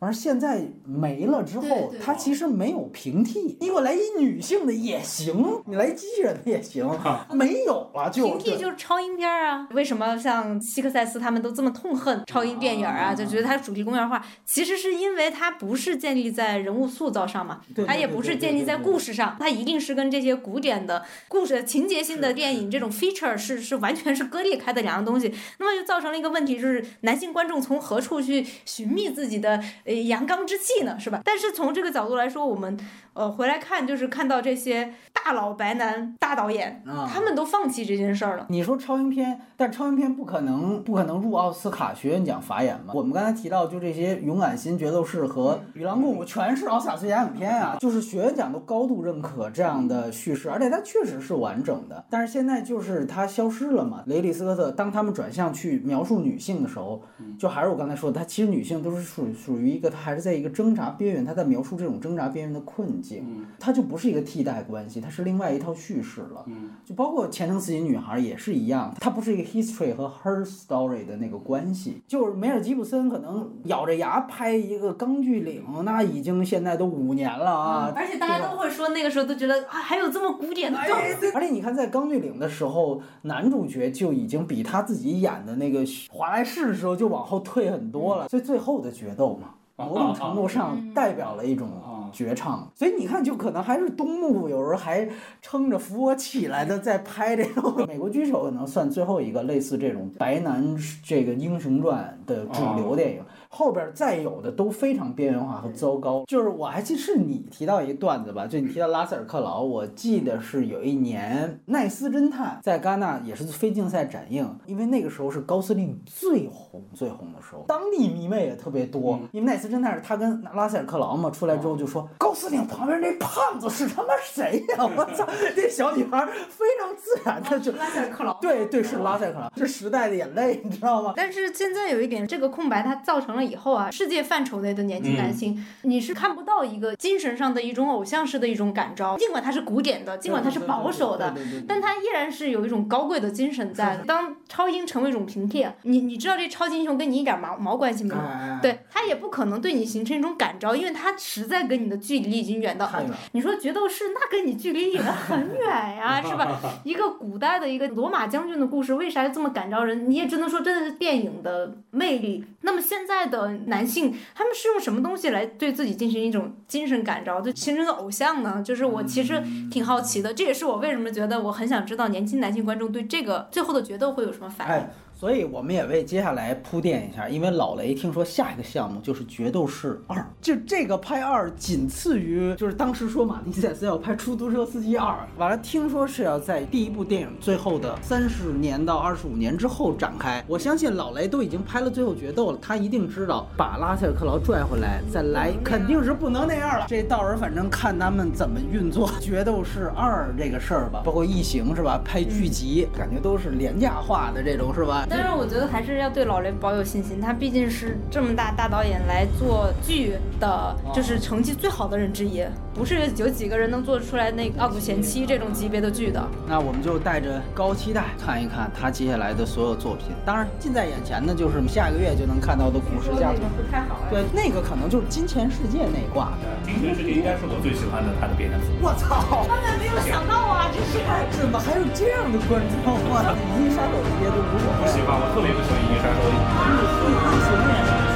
啊完现在没了之后，它其实没有平替。你给我来一女性的也行，你来机器人的也行，没有了就平替就是超英片儿啊。为什么像希克赛斯他们都这么痛恨超英电影啊？就觉得它主题公园化，其实是因为它不是建立在人物塑造上嘛，它也不是建立在故事上，它一定是跟这些古典的故事情节性的电影这种 feature 是是完全是割裂开的两样东西。那么就造成了一个问题，就是男性观众从何处去寻觅自己的阳刚之气呢？是吧？但是从这个角度来说，我们呃回来看，就是看到这些大佬白男大导演，啊他们都放弃这件事儿了。你说超英片，但超英片不可能不可能入奥斯卡学院奖法眼嘛？我们刚才提到，就这些勇敢心、决斗士和与狼共舞，全是奥斯卡最佳影片啊，就是学院奖都高度认可这样的叙事，而且它确实是完整的。但是现在就是它消失了嘛。雷利斯科特当他们转向去描述女性的时候，就还是我刚才说的，他其实女性都是属属于一个，她还是在一个挣扎边缘，他在描述这种挣扎边缘的困境。境，嗯它就不是一个替代关系，它是另外一套叙事了。嗯就包括《前程似锦女孩》也是一样，它不是一个 history 和 her story 的那个关系，就是梅尔吉布森可能咬着牙拍一个《钢锯岭》，那已经现在都五年了啊。而且大家都会说，那个时候都觉得啊，还有这么古典的梗。而且你看，在《钢锯岭》的时候，男主角就已经比他自己演的那个华莱士的时候就往后退很多了，所以最后的决斗嘛，某种程度上代表了一种绝唱。所以你看，就可能还是东木有时候还撑着扶我起来的在拍这种美国狙手，可能算最后一个类似这种白男这个英雄传的主流电影。后边再有的都非常边缘化和糟糕。就是我还记得是你提到一个段子吧，就你提到拉塞尔克劳，我记得是有一年奈斯侦探在戛纳也是非竞赛展映，因为那个时候是高司令最红最红的时候，当地迷妹也特别多。因为奈斯侦探是他跟拉塞尔克劳嘛，出来之后就说高司令旁边那胖子是他妈谁呀、我操，这小女孩非常自然的就。拉塞尔克劳。对对，是拉塞尔克劳，是时代的眼泪，你知道吗？但是现在有一点，这个空白它造成了以后啊，世界范畴内的年轻男性，你是看不到一个精神上的一种偶像式的一种感召，尽管他是古典的，尽管他是保守的，但他依然是有一种高贵的精神在的。当超英成为一种平替，你你知道这超级英雄跟你一点毛毛关系没有？哎，对他也不可能对你形成一种感召，因为他实在跟你的距离已经远到很。你说决斗士，那跟你距离也很远呀、是吧？一个古代的一个罗马将军的故事，为啥这么感召人？你也只能说真的是电影的魅力。那么现在的男性，他们是用什么东西来对自己进行一种精神感召，就形成的偶像呢？就是我其实挺好奇的，这也是我为什么觉得我很想知道年轻男性观众对这个最后的决斗会有什么反应。哎，所以我们也为接下来铺垫一下，因为老雷听说下一个项目就是《决斗士二》，就这个拍二仅次于就是当时说马蒂塞斯要拍《出租车司机二》，完了听说是要在第一部电影最后的三十年到二十五年之后展开。我相信老雷都已经拍了最后决斗了，他一定知道把拉塞尔克劳拽回来再来，肯定是不能那样了。这到时候反正看他们怎么运作《决斗士二》这个事儿吧，包括异形是吧，拍剧集感觉都是廉价化的这种是吧？但是我觉得还是要对老雷保有信心，他毕竟是这么大大导演来做剧的，就是成绩最好的人之一，不是有几个人能做出来那个《傲骨贤妻》这种级别的剧的。那我们就带着高期待看一看他接下来的所有作品。当然，近在眼前的就是下个月就能看到的《古时家族》。不太好哎。对，那个可能就是《金钱世界》那挂的。金钱世界应该是我最喜欢的他的片子。我操！万万没有想到啊，这是。怎么还有这样的观众啊？《银翼杀手》这些都如果不喜欢，我特别不喜欢《银翼杀手》。异形也